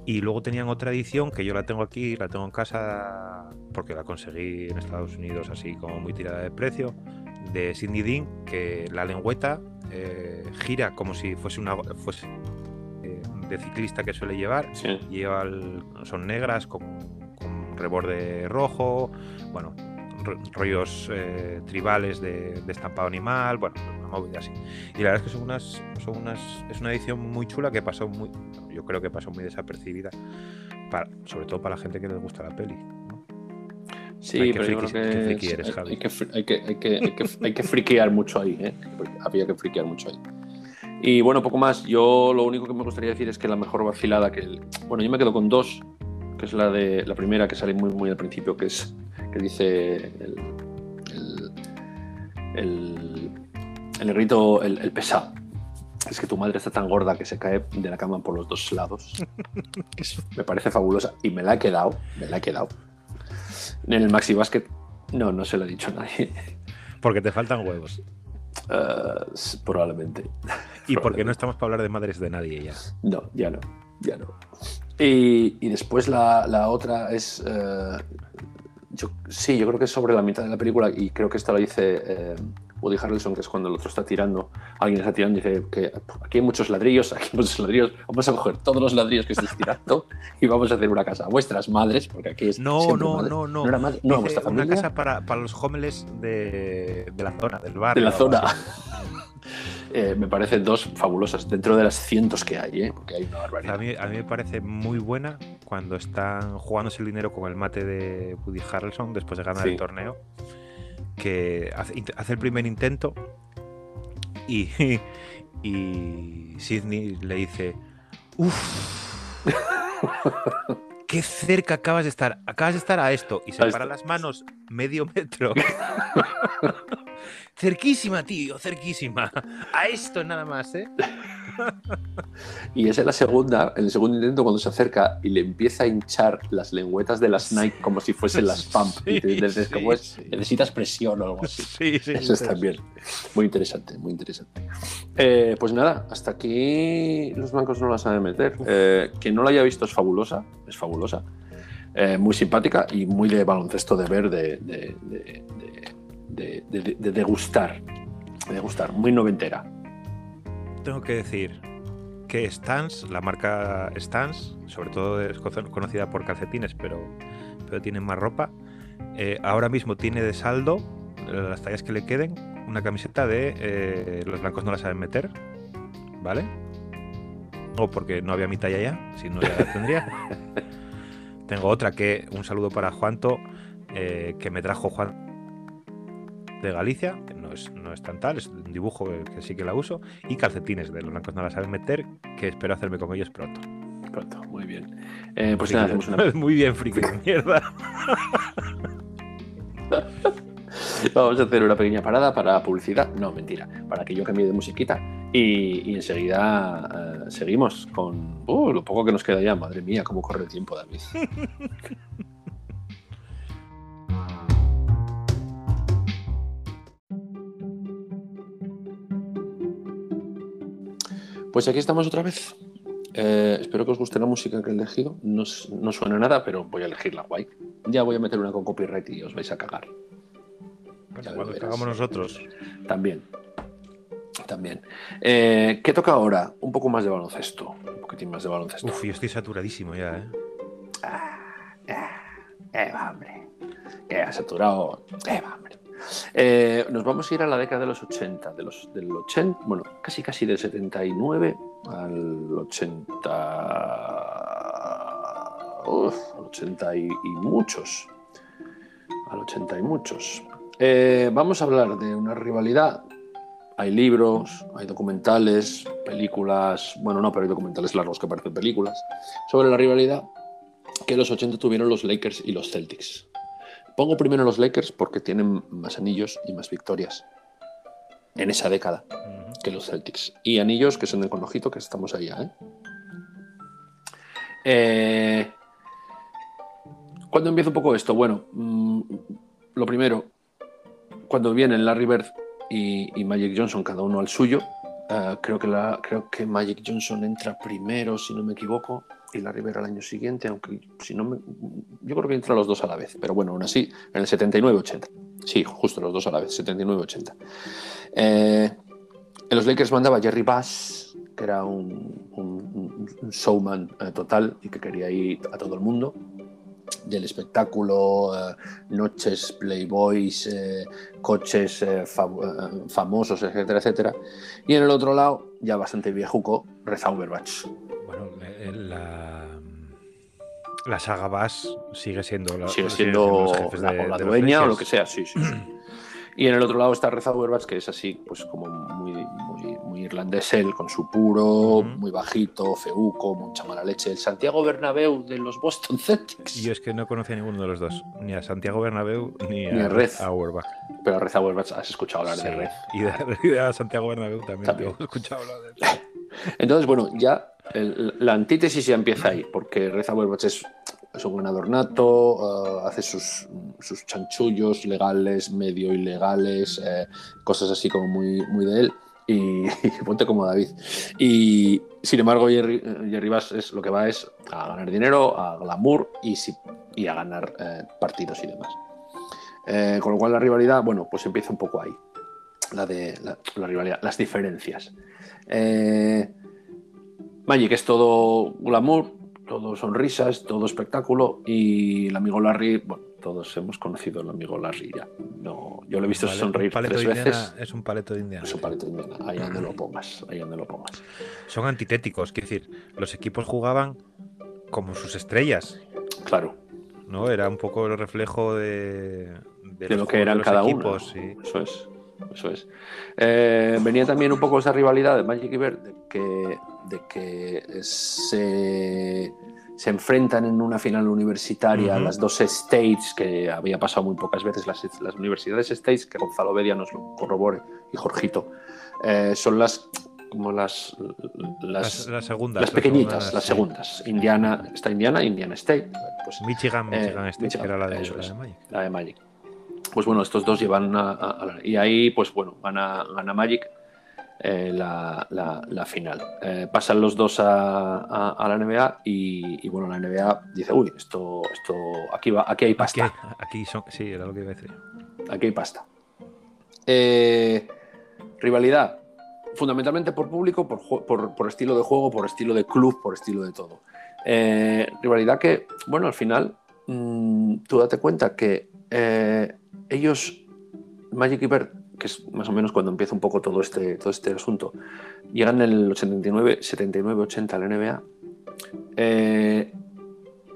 Y luego tenían otra edición que yo la tengo aquí, la tengo en casa porque la conseguí en Estados Unidos así como muy tirada de precio, de Sidney Dean, que la lengüeta eh, gira como si fuese una fuese eh, de ciclista que suele llevar. Sí. Lleva el- son negras con, con reborde rojo, bueno, rollos eh, tribales de, de estampado animal, bueno, una movida así. Y la verdad es que son unas, son unas, es una edición muy chula que pasó muy, yo creo que pasó muy desapercibida, para, sobre todo para la gente que les gusta la peli. ¿no? Sí, Ay, qué pero yo friki- creo qué que, friki es- eres, hay, Javi. hay que, fri- hay, que, hay, que, hay, que, hay que friquear mucho ahí, ¿eh? Había que friquear mucho ahí. Y bueno, poco más. Yo lo único que me gustaría decir es que la mejor vacilada que... el- Bueno, yo me quedo con dos, que es la de la primera que sale muy, muy al principio, que es que dice el, el, el, el negrito, el, el pesado. Es que tu madre está tan gorda que se cae de la cama por los dos lados. [LAUGHS] Me parece fabulosa y me la he quedado, me la he quedado. En el Maxi Basket, no, no se lo he dicho a nadie. Porque te faltan huevos. S- probablemente. Y porque no estamos para hablar de madres de nadie ya. No, ya no, ya no. Y, y después la, la otra es. eh, yo, sí, yo creo que es sobre la mitad de la película y creo que esta lo dice eh, Woody Harrelson, que es cuando el otro está tirando. Alguien está tirando y dice que aquí hay muchos ladrillos, aquí hay muchos ladrillos. Vamos a coger todos los ladrillos que estés tirando [LAUGHS] y vamos a hacer una casa a vuestras madres, porque aquí es. No, no, madre. no, no. No era madre, no, Dice una casa para, para los homeless de, de la zona, del de barrio. la o algo zona. [LAUGHS] Eh, me parecen dos fabulosas dentro de las cientos que hay, ¿eh? porque hay una A barbaridad. mí, a mí me parece muy buena cuando están jugándose el dinero con el mate de Woody Harrelson después de ganar Sí. el torneo, que hace el primer intento y, [LAUGHS] y Sidney le dice, uff, [LAUGHS] qué cerca acabas de estar, acabas de estar a esto y separa las manos medio metro. [LAUGHS] cerquísima, tío, cerquísima. A esto nada más, ¿eh? [LAUGHS] Y es la segunda, en el segundo intento, cuando se acerca y le empieza a hinchar las lengüetas de las Nike como si fuesen las [LAUGHS] Pump. y te dices, Sí, ¿cómo es? sí. Necesitas presión o algo así. [LAUGHS] Sí, sí. Eso está bien. Muy interesante, muy interesante. Eh, pues nada, hasta aquí los blancos no la saben meter. Eh, quien no la haya visto es fabulosa, es fabulosa. Eh, muy simpática y muy de baloncesto de ver, de degustar. De degustar, muy noventera. Tengo que decir que Stans, la marca Stans, sobre todo es cono- conocida por calcetines, pero, pero tiene más ropa, eh, ahora mismo tiene de saldo eh, las tallas que le queden una camiseta de eh, los blancos no la saben meter, ¿vale? O porque no había mi talla ya, si no ya la tendría. [LAUGHS] Tengo otra que, un saludo para Juanto, eh, que me trajo Juan de Galicia, es, no es tan tal, es un dibujo que, que sí que la uso, y calcetines de los blancos no la saben meter, que espero hacerme con ellos pronto. Pronto, muy bien. Eh, pues nada, hacemos una, [LAUGHS] Muy bien, friki de mierda. [LAUGHS] Vamos a hacer una pequeña parada para publicidad. No, mentira. Para que yo cambie de musiquita. Y, y enseguida eh, seguimos con uh, lo poco que nos queda ya. Madre mía, cómo corre el tiempo, David. [LAUGHS] Pues aquí estamos otra vez. Eh, espero que os guste la música que he elegido. No, suena nada, pero voy a elegirla guay. Ya voy a meter una con copyright y os vais a cagar. Ya cuando verás. hagamos nosotros. También. También. Eh, ¿Qué toca ahora? Un poco más de baloncesto. Un poquitín más de baloncesto. Uf, yo estoy saturadísimo ya, ¿eh? Eh, va, hombre. Que ha saturado. Eh, hombre. Eh, nos vamos a ir a la década de los 80. De los, del 80, bueno, casi casi del 79 al 80. Uf, al 80 y, muchos. Al 80 y muchos. Eh, vamos a hablar de una rivalidad. Hay libros, hay documentales, películas. Bueno, no, pero hay documentales largos que parecen películas. Sobre la rivalidad que los 80 tuvieron los Lakers y los Celtics. Pongo primero los Lakers porque tienen más anillos y más victorias en esa década que los Celtics. Y anillos que son de con ojito, que estamos ya. ¿eh? Eh, ¿Cuándo empieza un poco esto? Bueno, mm, lo primero, cuando vienen Larry Bird y, y Magic Johnson, cada uno al suyo, eh, creo, que la, creo que Magic Johnson entra primero, si no me equivoco, y Larry Bird al año siguiente, aunque si no me, yo creo que entran los dos a la vez, pero bueno, aún así, en el 79-80. Sí, justo los dos a la vez, 79-80. Eh, en los Lakers mandaba Jerry Bass, que era un, showman eh, total y que quería ir a todo el mundo del espectáculo, eh, noches, playboys, eh, coches fam- famosos, etcétera, etcétera. Y en el otro lado, ya bastante viejuco, Reza. Bueno, la, la saga Bass sigue siendo la, Sigue siendo de- o la dueña o lo que sea, sí, sí. sí. [CLEARS THROAT] Y en el otro lado está Reza Uberbach, que es así, pues como muy, muy, muy irlandés él, con su puro, muy bajito, feuco, mucha mala leche. El Santiago Bernabéu de los Boston Celtics. Yo es que no conocía a ninguno de los dos, ni a Santiago Bernabéu ni, Ni a Red. Auerbach. Pero Reza Uberbach, has escuchado hablar Sí, de Red. Y de, [LAUGHS] y de Santiago Bernabéu también, También. he escuchado hablar de él. [LAUGHS] Entonces, bueno, ya la antítesis ya empieza ahí, porque Reza Uberbach es, un ganador nato, eh, hace sus, sus chanchullos legales, medio ilegales, eh, cosas así como muy, muy de él. Y, [LAUGHS] ponte como David. Y sin embargo, Jerry, Jerry es, lo que va es a ganar dinero, a glamour y, a ganar eh, partidos y demás. Con lo cual la rivalidad, bueno, pues empieza un poco ahí. La de la, rivalidad, las diferencias. Magic es todo glamour, todo sonrisas, todo espectáculo y el amigo Larry, bueno, todos hemos conocido al amigo Larry ya. No, yo lo he visto Vale, sonreír paleto tres Indiana veces. Es un paleto de Indiana. Es un palito de Indiana, ahí donde lo [CLEARS THROAT] pongas, ahí donde lo pongas. Son antitéticos, quiero decir, los equipos jugaban como sus estrellas, Claro, ¿no? Era un poco el reflejo de, de los lo que eran cada uno. equipos, sí. Eso es, eso es. Eh, venía también un poco esa rivalidad de Magic y Bird, de que, de que se, se enfrentan en una final universitaria Ujú. las dos states, que había pasado muy pocas veces, las, las universidades states, que Gonzalo Bedia nos lo corrobore, y Jorgito, eh, son las como las, las, Las, las segundas. las pequeñitas, segundas, las sí. segundas. Indiana, está Indiana, Indiana State. Pues Michigan, Eh, Michigan State, Michigan, que era la de, eso la de Magic. la de Magic. Pues bueno, estos dos llevan a, a- y ahí, pues bueno, gana, gana Magic eh, la, la- la final. Eh, pasan los dos a, a- la NBA y, y, bueno, la NBA dice, uy, esto, esto, aquí va, aquí hay pasta, aquí son, sí, era lo que iba a decir. aquí hay pasta. Eh, rivalidad, fundamentalmente por público, por, por- por estilo de juego, por estilo de club, por estilo de todo. Rivalidad que, bueno, al final, mm, tú date cuenta que eh, ellos, Magic y Bird, que es más o menos cuando empieza un poco todo este, todo este asunto, llegan en el 89, 79-80 a la NBA. eh,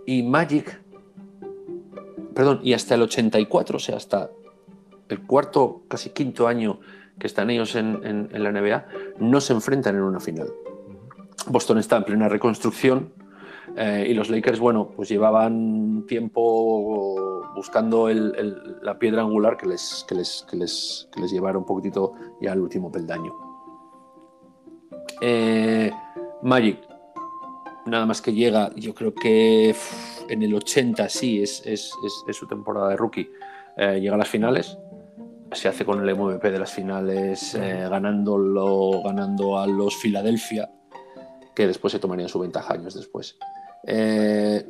y Magic, perdón, y hasta el 84, o sea, hasta el cuarto, casi quinto año que están ellos en, en- en la NBA, no se enfrentan en una final. Boston está en plena reconstrucción eh, y los Lakers, bueno, pues llevaban tiempo buscando la piedra angular que les, que, les, que, les, que les llevara un poquitito ya al último peldaño. Eh, Magic, nada más que llega, yo creo que en el 80 sí, es, es- es- su temporada de rookie, eh, llega a las finales, se hace con el MVP de las finales, ganándolo, ganando a los Philadelphia, que después se tomarían su ventaja años después. Eh,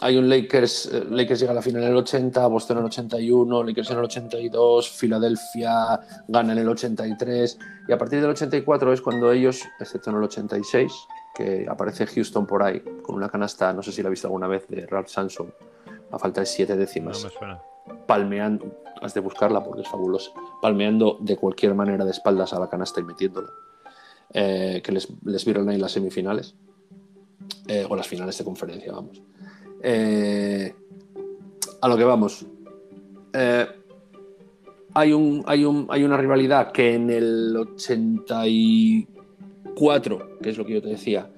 hay un Lakers, eh, Lakers llega a la final en el 80, Boston en el 81, Lakers en el 82, Filadelfia gana en el 83 y a partir del 84 es cuando ellos, excepto en el 86, que aparece Houston por ahí con una canasta, no sé si la he visto alguna vez, de Ralph Sanson, a falta de siete No décimas me suena. palmeando, has de buscarla porque es fabulosa, palmeando de cualquier manera de espaldas a la canasta y metiéndola, eh, que les, les vieron ahí las semifinales, eh, o las finales de conferencia, vamos. Eh, a lo que vamos. Eh, hay, un, hay, un, hay una rivalidad que en el 84, que es lo que yo te decía,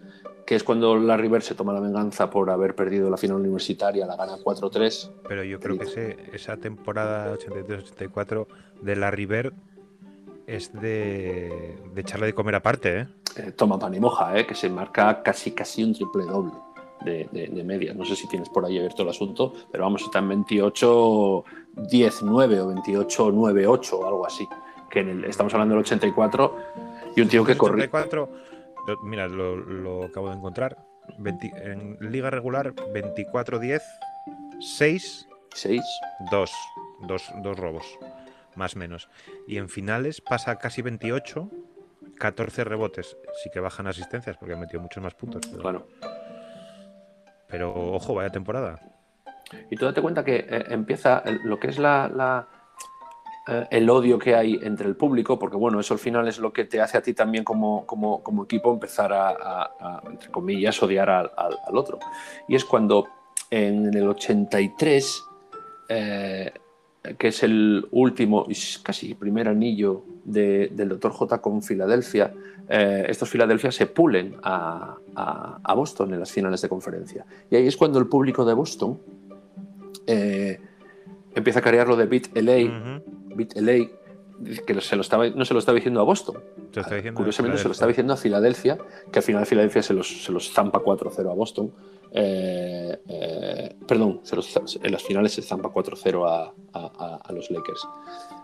que es cuando la River se toma la venganza por haber perdido la final universitaria, la gana 4-3. Pero yo creo que ese- esa temporada 83-84 de la River es de, de echarle de comer aparte, ¿eh? eh, toma pan y moja, eh, que se marca casi casi un triple doble de, de, de media. No sé si tienes por ahí abierto el asunto, pero vamos, está en 28 10 9 o 28 9 8 o algo así. Que en el- estamos hablando del 84 y un tío que corre 84, lo- mira, lo, lo acabo de encontrar. 20 en liga regular, 24-10, 6, 6. 2, dos, dos robos, más o menos. Y en finales pasa a casi 28, 14 rebotes. Sí que bajan asistencias porque han metido muchos más puntos. Pero, Claro. pero, ojo, vaya temporada. Y tú date cuenta que eh, empieza el- lo que es la, la, eh, el odio que hay entre el público, porque bueno, eso al final es lo que te hace a ti también como, como, como equipo empezar a, a- a, entre comillas, odiar al, al- al otro. Y es cuando en el 83, eh, que es el último, y casi primer anillo de- del Dr. J con Filadelfia, eh, estos Filadelfia se pulen a, a- a Boston en las finales de conferencia. Y ahí es cuando el público de Boston eh, empieza a crear lo de Beat LA. Beat LA, que se lo estaba, no se lo estaba diciendo a Boston. Diciendo Curiosamente se lo estaba diciendo a Filadelfia, que al final Filadelfia se los, se los zampa 4-0 a Boston. Eh, perdón, se los- en las finales se zampa 4-0 a, a- a- a los Lakers.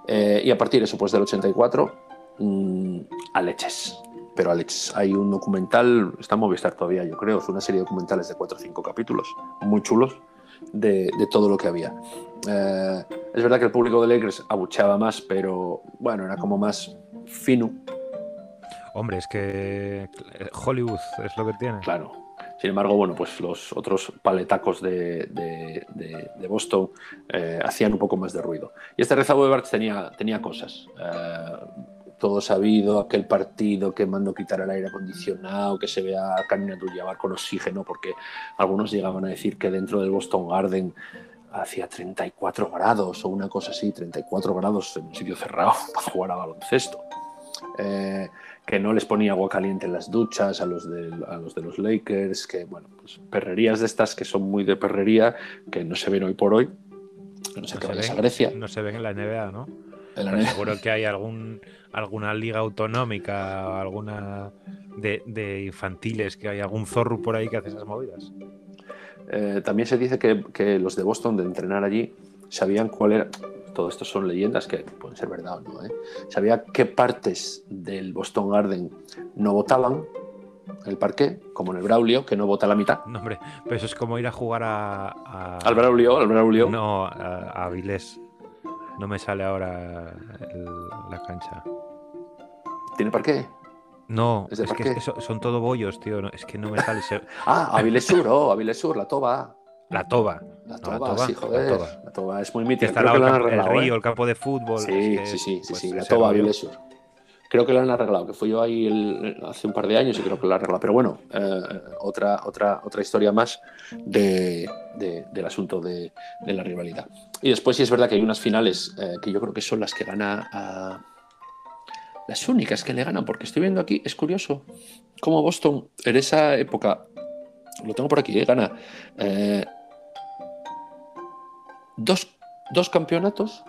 Eh, y a partir de eso, pues del 84, mm, a leches. Pero a leches. Hay un documental, está en Movistar todavía, yo creo, es una serie de documentales de 4 o 5 capítulos, muy chulos, de, de todo lo que había. Eh, es verdad que el público de Lakers abucheaba más, pero bueno, era como más fino, Hombre, es que Hollywood es lo que tiene. Claro. Sin embargo, bueno, pues los otros paletacos de, de- de- de Boston eh, hacían un poco más de ruido. Y este rezago de Barts tenía, tenía cosas. Eh, todo sabido, aquel partido que mandó quitar el aire acondicionado, que se vea Karina Abdul-Jabbar con oxígeno, porque algunos llegaban a decir que dentro del Boston Garden hacía 34 grados o una cosa así, 34 grados en un sitio cerrado [LAUGHS] para jugar a baloncesto. Eh, que no les ponía agua caliente en las duchas a los, de, a los de los Lakers, que bueno, pues perrerías de estas que son muy de perrería, que no se ven hoy por hoy, no No se vayas a ven- Grecia. No se ven en la NBA, ¿no? en la neve. seguro que hay algún alguna liga autonómica alguna de, de infantiles, que hay algún zorro por ahí que hace esas movidas. Eh, también se dice que, que los de Boston, de entrenar allí, sabían cuál era. Todo esto son leyendas que pueden ser verdad o no. ¿eh? Sabía qué partes del Boston Garden no votaban en el parque, como en el Braulio, que no vota la mitad. No, hombre, pero eso es como ir a jugar a. a- Al Braulio, al Braulio. No, a, a Avilés. No me sale ahora el- la cancha. ¿Tiene parque? No, ¿Es es, que eso- son todo bollos, tío. no, es que no me sale. [LAUGHS] Ah, Avilés Sur, oh, Avilés Sur, la toba. La toba. La No, toba, la toba, sí, la joder. toba. La toba es muy mítica. está Creo que la han campo- el arreglado. río, ¿eh? el campo de fútbol. Sí, es sí, sí, sí, pues, sí, la toba rollo. Avilés Sur. Creo que la han arreglado, que fui yo ahí el- hace un par de años y creo que la han arreglado. Pero bueno, eh, otra, otra, otra historia más de- de- del asunto de, de la rivalidad. Y después sí es verdad que hay unas finales eh, que yo creo que son las que gana a... Las únicas que le ganan, porque estoy viendo aquí, es curioso, cómo Boston en esa época, lo tengo por aquí, eh, gana eh, dos, dos campeonatos,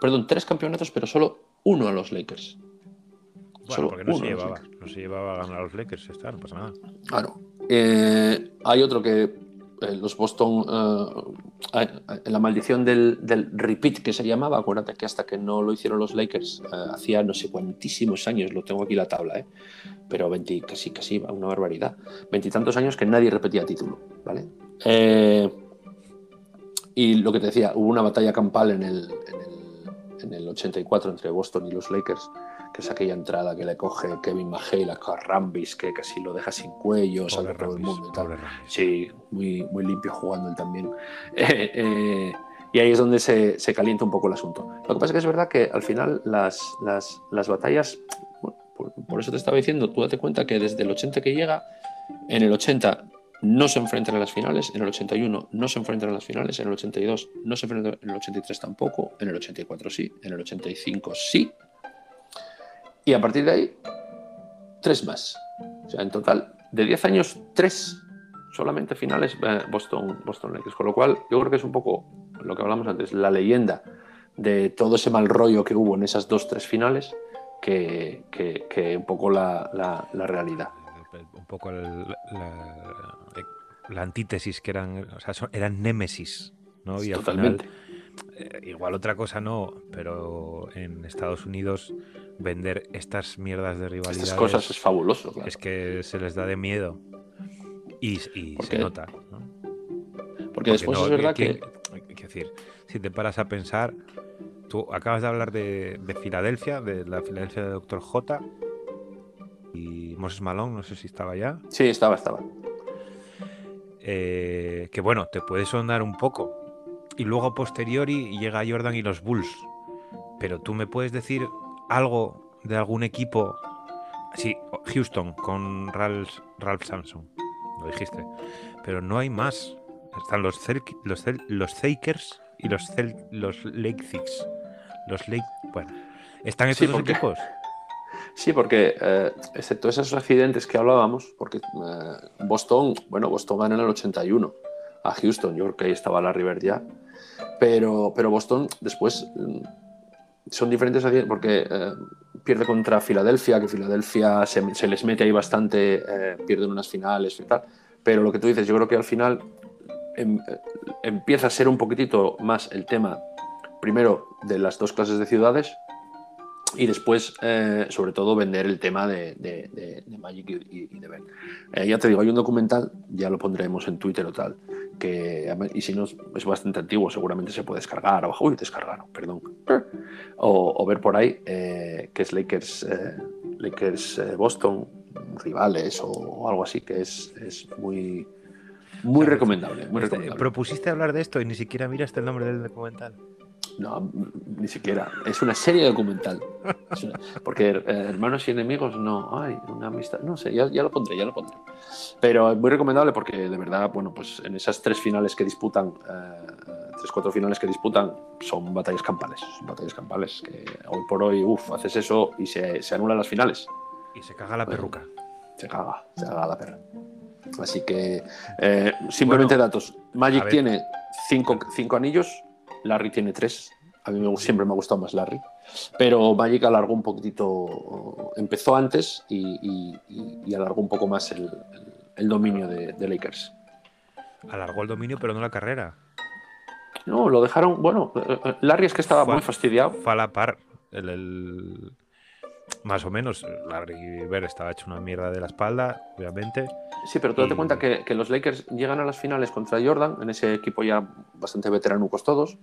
perdón, tres campeonatos, pero solo uno a los Lakers. Bueno, Solo porque no se uno los llevaba. No se llevaba a ganar a los Lakers, está, no pasa nada. Claro. Eh, hay otro que eh, los Boston, eh, la maldición del, del repeat que se llamaba, acuérdate que hasta que no lo hicieron los Lakers, hacía no sé cuantísimos años, lo tengo aquí la tabla, eh, pero 20, casi, casi, una barbaridad, veintitantos años que nadie repetía título, ¿vale? Eh, y lo que te decía, hubo una batalla campal en el, en el, en el 84 entre Boston y los Lakers, que es aquella entrada que le coge Kevin McHale a Rambis, que casi lo deja sin cuello, Pobre todo el mundo y tal. Sí, muy, muy limpio jugando él también. [LAUGHS] Eh, eh, y ahí es donde se, se calienta un poco el asunto. Lo que pasa es que es verdad que al final las, las, las batallas, bueno, por, por eso te estaba diciendo, tú date cuenta que desde el 80 que llega, en el 80 no se enfrentan en las finales, en el 81 no se enfrentan en las finales, en el 82 no se enfrentan, en el 83 tampoco, en el 84 sí, en el 85 sí. Y a partir de ahí, tres más. O sea, en total, de 10 años, tres solamente finales eh, Boston, Boston Lakers. Con lo cual, yo creo que es un poco lo que hablamos antes, la leyenda de todo ese mal rollo que hubo en esas dos, tres finales, que, que- un poco la realidad. Poco el- la, la antítesis que eran, o sea, son- eran némesis, ¿no? Y al final, eh, igual otra cosa no, pero en Estados Unidos vender estas mierdas de rivalidades Estas cosas es fabuloso. claro. es que se les da de miedo y, y ¿Por se nota, ¿no? Porque después no, es verdad ¿quién- que. Quiero decir, si te paras a pensar, tú acabas de hablar de, de Filadelfia, de la Filadelfia de Dr. J, Moses Malone, no sé si estaba ya. Sí, estaba, estaba. Eh, que bueno, te puede sonar un poco. Y luego a posteriori llega Jordan y los Bulls. Pero tú me puedes decir algo de algún equipo. Sí, Houston con Ralph, Ralph Samson. Lo dijiste. Pero no hay más. Están los Cel- los, Cel- los Lakers y los Cel- los Lake Six. Los Lake. Bueno. ¿Están estos Sí, dos porque- equipos? Sí, porque eh, excepto esos accidentes que hablábamos, porque eh, Boston, bueno, Boston gana en el 81 a Houston, yo creo que ahí estaba la River ya, pero, pero Boston después mm, son diferentes accidentes porque eh, pierde contra Filadelfia, que Filadelfia se, se les mete ahí bastante, eh, pierden unas finales y tal, pero lo que tú dices, yo creo que al final em- eh, empieza a ser un poquitito más el tema, primero, de las dos clases de ciudades, y después, eh, sobre todo, vender el tema de, de- de- de Magic y, de Ben. Eh, ya te digo, hay un documental, ya lo pondremos en Twitter o tal, que, y si no, es bastante antiguo, seguramente se puede descargar, o, uy, descargar, perdón, o, o ver por ahí, eh, que es Lakers, eh, Lakers Boston, rivales o, o algo así, que es, es muy, muy Claro, recomendable. Muy Este, recomendable. propusiste hablar de esto y ni siquiera miraste el nombre del documental. No, ni siquiera. Es una serie documental. Una- porque eh, hermanos y enemigos, no. Ay, una amistad. No sé, ya, ya lo pondré, ya lo pondré. Pero es muy recomendable porque de verdad, bueno, pues en esas tres finales que disputan, eh, tres, cuatro finales que disputan, son batallas campales. Son batallas campales que hoy por hoy, uff, haces eso y se, se anulan las finales. Y se caga la perruca. Se caga, se caga la perra. Así que, eh, simplemente Bueno, datos. Magic tiene cinco, cinco anillos, Larry tiene tres. A mí me, siempre me ha gustado más Larry. Pero Magic alargó un poquitito, empezó antes y, y- y- y alargó un poco más el, el- el dominio de, de Lakers. Alargó el dominio, pero no la carrera. No, lo dejaron, bueno, eh, eh, Larry es que estaba muy fastidiado. Fue a la par. El, el- Más o menos. Larry Bird estaba hecho una mierda de la espalda, obviamente. Sí, pero tú date Y- cuenta que, que los Lakers llegan a las finales contra Jordan, en ese equipo ya bastante veteranucos todos,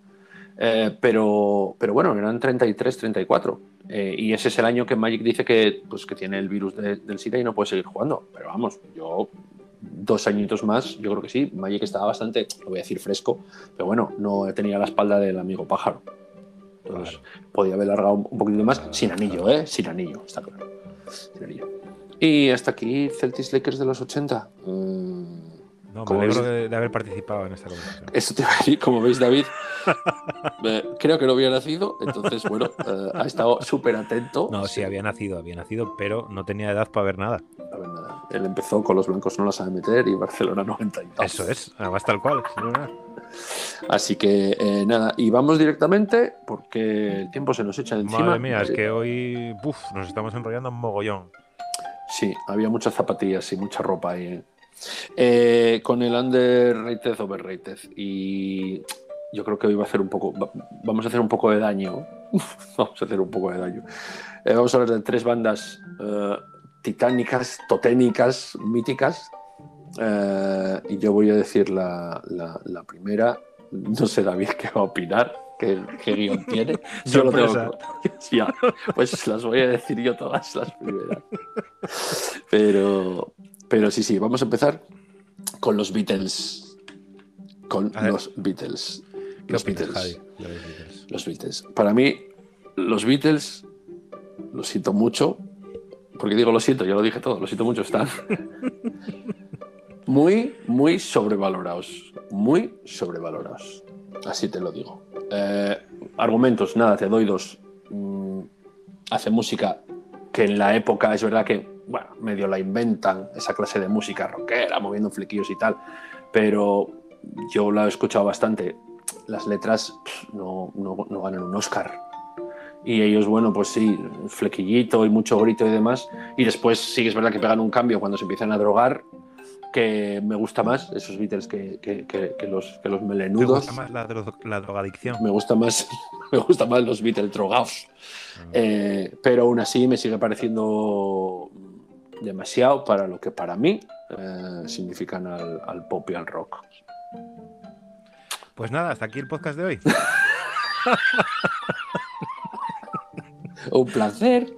eh, pero, pero bueno, eran 33-34. eh, y ese es el año que Magic dice que, pues, que tiene el virus de- del SIDA y no puede seguir jugando. Pero vamos, yo dos añitos más, yo creo que sí. Magic estaba bastante, lo voy a decir fresco, pero bueno, no tenía la espalda del amigo pájaro. Entonces, podía haber largado un un poquito más, sin anillo, ¿eh? Sin anillo, está claro. Sin anillo. Y hasta aquí Celtics Lakers de los 80. Mm, No, me Como alegro ves- de, de haber participado en esta conversación. Eso te iba a decir, como veis, David, [LAUGHS] eh, creo que no había nacido, entonces, bueno, eh, ha estado súper atento. No, sí, había nacido, había nacido, pero no tenía edad para ver nada. A ver, nada. Él empezó con los blancos no la sabe meter y Barcelona 92. Eso es, además tal cual. Así que eh, nada, y vamos directamente porque el tiempo se nos echa encima. Madre mía, es que hoy uf, nos estamos enrollando un mogollón. Sí, había muchas zapatillas y mucha ropa ahí. ¿Eh? Con el underrated, overrated. Y yo creo que hoy va a hacer un poco. va- vamos a hacer un poco de daño. vamos a hacer un poco de daño. Eh, vamos a hablar de tres bandas eh, titánicas, toténicas, míticas. Y yo voy a decir la, la- la primera. No sé, David, qué va a opinar. ¿Qué, qué guion tiene? [LAUGHS] Yo lo tengo. [LAUGHS] Ya, pues las voy a decir yo todas las primeras. Pero, pero sí, sí, vamos a empezar con los Beatles. Con los Beatles. ¿Qué Los opinas, Beatles. Javi, de los Beatles? Los Beatles. Para mí, los Beatles, lo siento mucho, porque digo lo siento, ya lo dije todo, lo siento mucho, están [LAUGHS] muy, muy sobrevalorados. Muy sobrevalorados. Así te lo digo. Eh, argumentos, nada, te doy dos. Mm, hace música que en la época es verdad que, bueno, medio la inventan, esa clase de música rockera, moviendo flequillos y tal, pero yo la he escuchado bastante. Las letras pff, no, no, no ganan un Oscar. Y ellos, bueno, pues sí, flequillito y mucho grito y demás. Y después sí que es verdad que pegan un cambio cuando se empiezan a drogar, que me gusta más, esos Beatles que, que- que- que los, que los ¿Te melenudos. gusta más la, dro- la drogadicción? Me gusta más, [LAUGHS] me gusta más los Beatles drogados. Ah. Eh, pero aún así me sigue pareciendo demasiado para lo que para mí eh, significan al, al pop y al rock. Pues nada, hasta aquí el podcast de hoy. [LAUGHS] Un placer.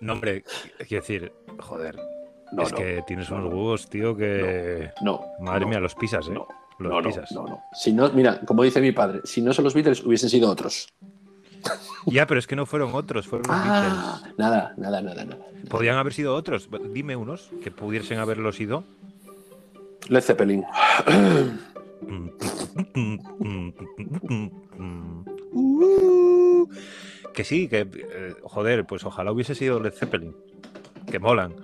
No, hombre, quiero decir, Joder. No, es no, que tienes no, unos no. huevos, tío, que. no. Madre mía, los pisas, ¿eh? No, los no, no, pisas. no, no. Si no, mira, como dice mi padre, si no son los Beatles, hubiesen sido otros. Ya, pero es que no fueron otros, fueron los Ah, Beatles. nada, nada, nada, nada. Podrían haber sido otros. Dime unos que pudiesen haberlo sido. Led Zeppelin. Uh, que sí, que eh, joder, pues ojalá hubiese sido Led Zeppelin, que molan,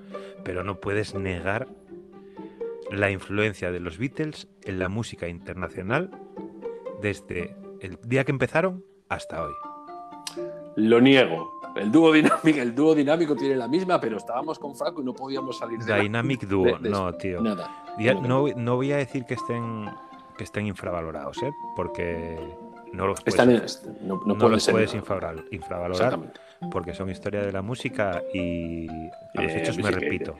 pero no puedes negar la influencia de los Beatles en la música internacional desde el día que empezaron hasta hoy. Lo niego. El dúo dinámico, el dúo dinámico tiene la misma, pero estábamos con Franco y no podíamos salir de la- Dynamic Duo, de- de- no, tío. Nada. Ya no, no, voy a decir que estén que estén infravalorados, ¿eh? porque no los puedes, Están en- no, no no puede los ser. puedes infravalorar, porque son historia de la música y a los Eh, hechos me repito.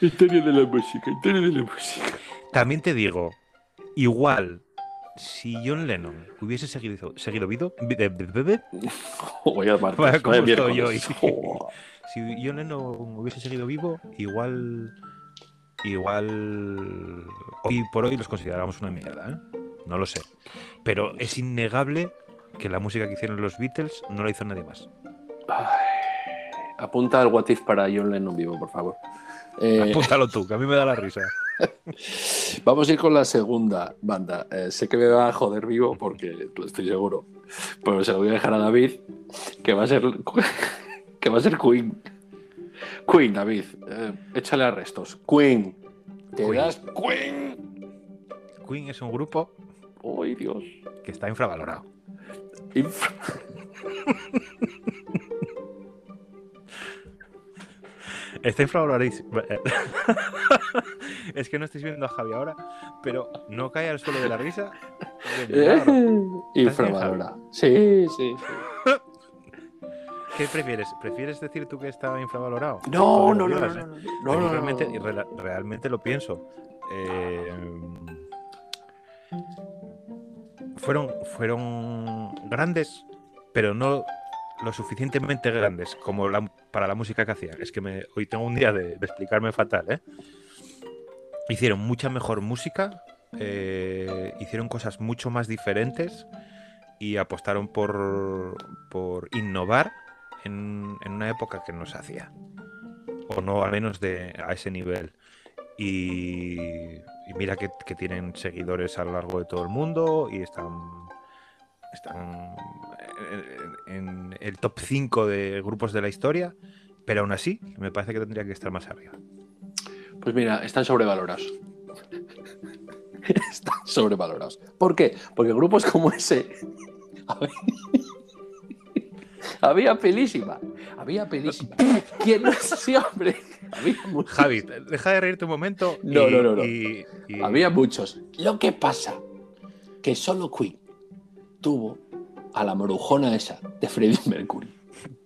Historia de la música, historia de la música. También te digo, igual, si John Lennon hubiese seguido, seguido vivo, vi- de- de- de- de- [LAUGHS] Voy a marcar. Vaya, ¿cómo vaya estoy miércoles. [LAUGHS] Joder. [LAUGHS] si John Lennon hubiese seguido vivo, igual, igual, hoy por hoy los consideramos una mierda, ¿eh? No lo sé. Pero es innegable que la música que hicieron los Beatles no la hizo nadie más. Ay, Apunta al What If para John Lennon vivo, por favor. Eh, Apúntalo tú, que a mí me da la risa. [LAUGHS] vamos a ir con la segunda banda. Eh, sé que me va a joder vivo porque lo estoy seguro. Pero se lo voy a dejar a David, que va a ser, [LAUGHS] que va a ser Queen. Queen, David. eh, échale a restos. Queen. ¿Te Queen. das Queen? Queen es un grupo ¡Ay, Dios! que está infravalorado. Inf- [LAUGHS] Está infravaloradísimo. [LAUGHS] es que no estáis viendo a Javi ahora, pero no cae al suelo de la risa. [LAUGHS] Infravalorada. Sí, sí, sí. [LAUGHS] ¿Qué prefieres? ¿Prefieres decir tú que está infravalorado? No, Joder, no, no, digas, no, ¿eh? no, no, no, realmente, realmente lo pienso. Eh, fueron, fueron grandes, pero no lo suficientemente grandes como la- para la música que hacían. Es que me, hoy tengo un día de, de explicarme fatal. ¿eh? Hicieron mucha mejor música, eh, hicieron cosas mucho más diferentes y apostaron por, por innovar en, en una época que no se hacía. O no, al menos de, a ese nivel. Y, mira que, que tienen seguidores a lo largo de todo el mundo y están, están en, en el top 5 de grupos de la historia, pero aún así me parece que tendría que estar más arriba. Pues mira, están sobrevalorados. [LAUGHS] están sobrevalorados. ¿Por qué? Porque grupos como ese. [LAUGHS] Había pelísima. Había pelísima. ¿Quién no sí, hombre? Había muchos. Javi, deja de reírte un momento. y- No, no, no, no. y- y- Había muchos. Lo que pasa que solo Queen tuvo a la morujona esa de Freddie Mercury.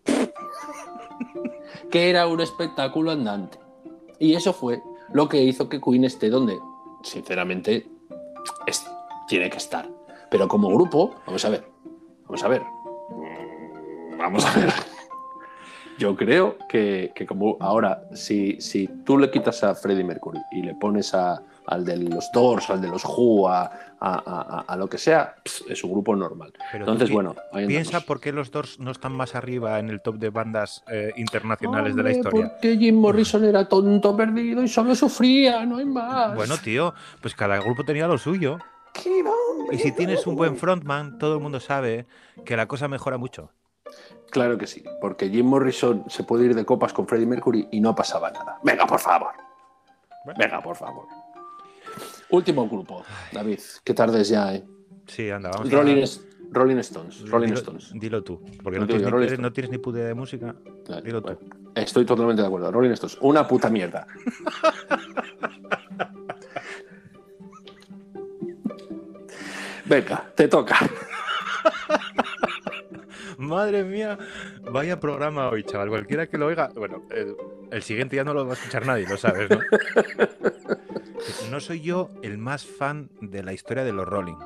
[LAUGHS] que era un espectáculo andante. Y eso fue lo que hizo que Queen esté donde, sinceramente, es- tiene que estar. Pero como grupo, vamos a ver. Vamos a ver. Mm, Vamos a ver. [LAUGHS] Yo creo que, que como ahora, si, si tú le quitas a Freddie Mercury y le pones a, al de los Doors, al de los Who, a, a- a- a lo que sea, es un grupo normal. pero Entonces, pi- bueno, Piensa por qué los Doors no están más arriba en el top de bandas eh, internacionales de la historia. Porque Jim Morrison era tonto perdido y solo sufría, no hay más. Bueno, tío, pues cada grupo tenía lo suyo. ¿Qué hombre? Y si tienes un buen frontman, todo el mundo sabe que la cosa mejora mucho. Claro que sí, porque Jim Morrison se puede ir de copas con Freddie Mercury y no pasaba nada. Venga, por favor. Venga, por favor. Último grupo, David. Qué tarde es ya, ¿eh? Sí, anda, vamos Rolling, Rolling Stones. Rolling dilo, Stones. dilo tú, porque no tienes, ni, no tienes ni puta idea de música. Dilo tú. estoy totalmente de acuerdo. Rolling Stones. Una puta mierda. Venga, te toca. [LAUGHS] Madre mía, vaya programa hoy, chaval. Cualquiera que lo oiga, bueno, el, el siguiente ya no lo va a escuchar nadie, lo sabes, ¿no? [LAUGHS] No soy yo el más fan de la historia de los Rolling.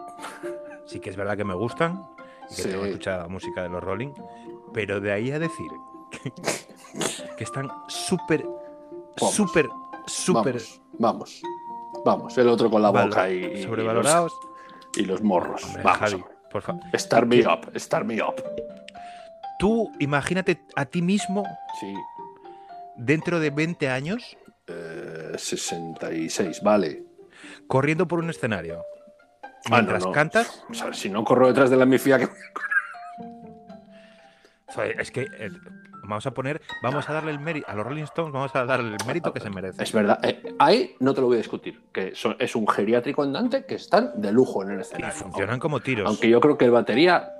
Sí que es verdad que me gustan y que Sí. tengo escuchado la música de los Rolling, pero de ahí a decir que, que están súper, súper, súper Vamos, vamos, vamos. El otro con la boca valor- y, y sobrevalorados. los, y los morros. Hombre, vamos. Javi, hombre. por favor. Start me up, start me up. Tú imagínate a ti mismo Sí, dentro de 20 años eh, 66, vale. corriendo por un escenario. Ah, no, Mientras no. cantas, O sea, si no corro detrás de la mifia que. es que eh, vamos a poner, vamos a darle el mérito a los Rolling Stones, vamos a darle el mérito que se merece. Es verdad, eh, ahí no te lo voy a discutir. Que son- es un geriátrico andante que están de lujo en el Y escenario. funcionan como tiros. Aunque yo creo que el batería.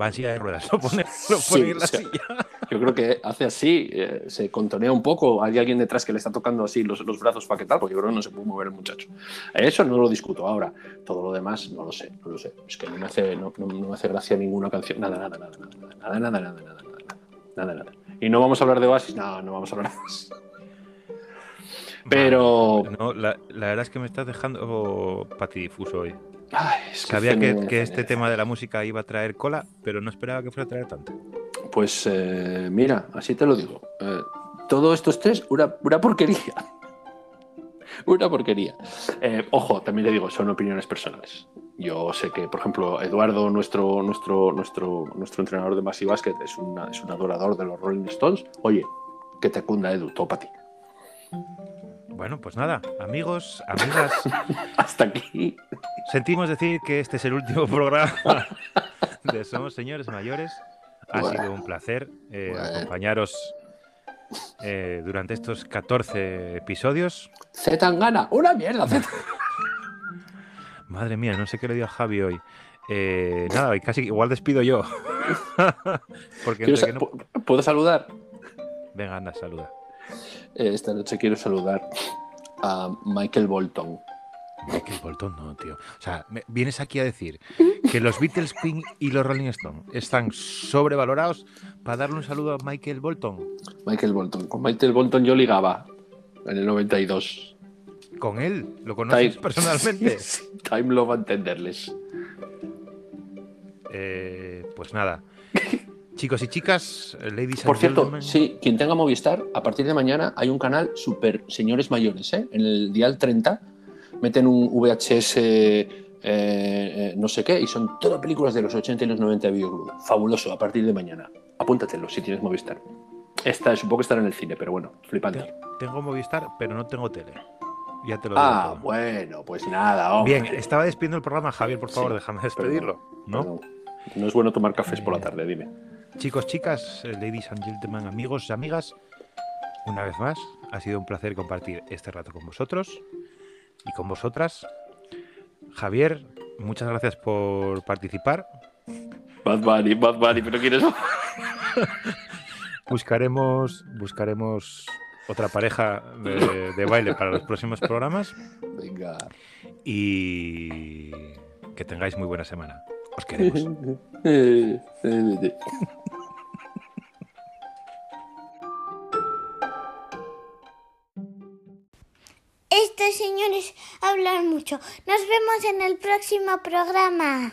Va en silla de ruedas, lo pone, Sí, en la o sea, silla. Yo creo que hace así, eh, se contonea un poco. Hay alguien detrás que le está tocando así los, los brazos para que tal, porque yo creo que no se puede mover el muchacho. Eso no lo discuto ahora. Todo lo demás no lo sé, no lo sé. Es que no me hace, no, no- no me hace gracia ninguna canción. Nada, nada, nada, nada, nada, nada, nada, nada, nada, nada, nada, nada. Y no vamos a hablar de Oasis, no, no vamos a hablar de Oasis. Pero. No, la, la verdad es que me estás dejando patidifuso hoy. Ay, Sabía que, este tema de la música iba a traer cola, pero no esperaba que fuera a traer tanto. Pues eh, mira, así te lo digo. Eh, todo estos tres, una, una porquería. [LAUGHS] Una porquería. Eh, ojo, también te digo, son opiniones personales. Yo sé que, por ejemplo, Eduardo, nuestro, nuestro, nuestro, nuestro entrenador de Maxi Basket, es, una- es un adorador de los Rolling Stones. Oye, que te cunda, Edu, todo para ti. Bueno, pues nada, amigos, amigas, [LAUGHS] Hasta aquí. sentimos decir que este es el último [LAUGHS] programa de Somos Señores Mayores. Ha Bueno. sido un placer eh, Bueno. acompañaros eh, durante estos 14 episodios. Gana. Una mierda. [LAUGHS] Madre mía, no sé qué le dio a Javi hoy. Eh, nada, casi igual despido yo. Porque no- ¿pu- ¿Puedo saludar? Venga, anda, saluda. Eh, esta noche quiero saludar a Michael Bolton. Michael Bolton no, tío. O sea, me- vienes aquí a decir que los Beatles, Queen y los Rolling Stone están sobrevalorados para darle un saludo a Michael Bolton. Michael Bolton. Con Michael Bolton yo ligaba en el 92. Con él, lo conoces Time- [LAUGHS] personalmente. Time Love and Tenderless. Eh, pues nada. Chicos y chicas, eh, ladies Por and cierto, gentlemen, sí, quien tenga Movistar, a partir de mañana hay un canal super señores mayores, ¿eh? En el dial 30 meten un VHS eh, eh, no sé qué y son todas películas de los 80 y los 90 de Videoclub. Fabuloso, a partir de mañana. Apúntatelo si tienes Movistar. Esta, supongo que estará en el cine, pero bueno, flipante. te- tengo Movistar, pero no tengo tele. Ya te lo digo. Ah, todo. bueno, pues nada. hombre. Bien, estaba despidiendo el programa, Javier, por favor, Sí, déjame despedirlo. ¿no? Perdón. No es bueno tomar cafés por la tarde, dime. Chicos, chicas, eh, ladies and gentlemen, amigos, amigas, una vez más, ha sido un placer compartir este rato con vosotros y con vosotras. Javier, muchas gracias por participar. Bad Bunny, Bad Bunny, pero ¿quién es? [LAUGHS] Buscaremos, buscaremos otra pareja de, de baile para los próximos programas Venga. y que tengáis muy buena semana. Os queremos. [LAUGHS] Eh, eh, Estos señores hablan mucho. Nos vemos en el próximo programa.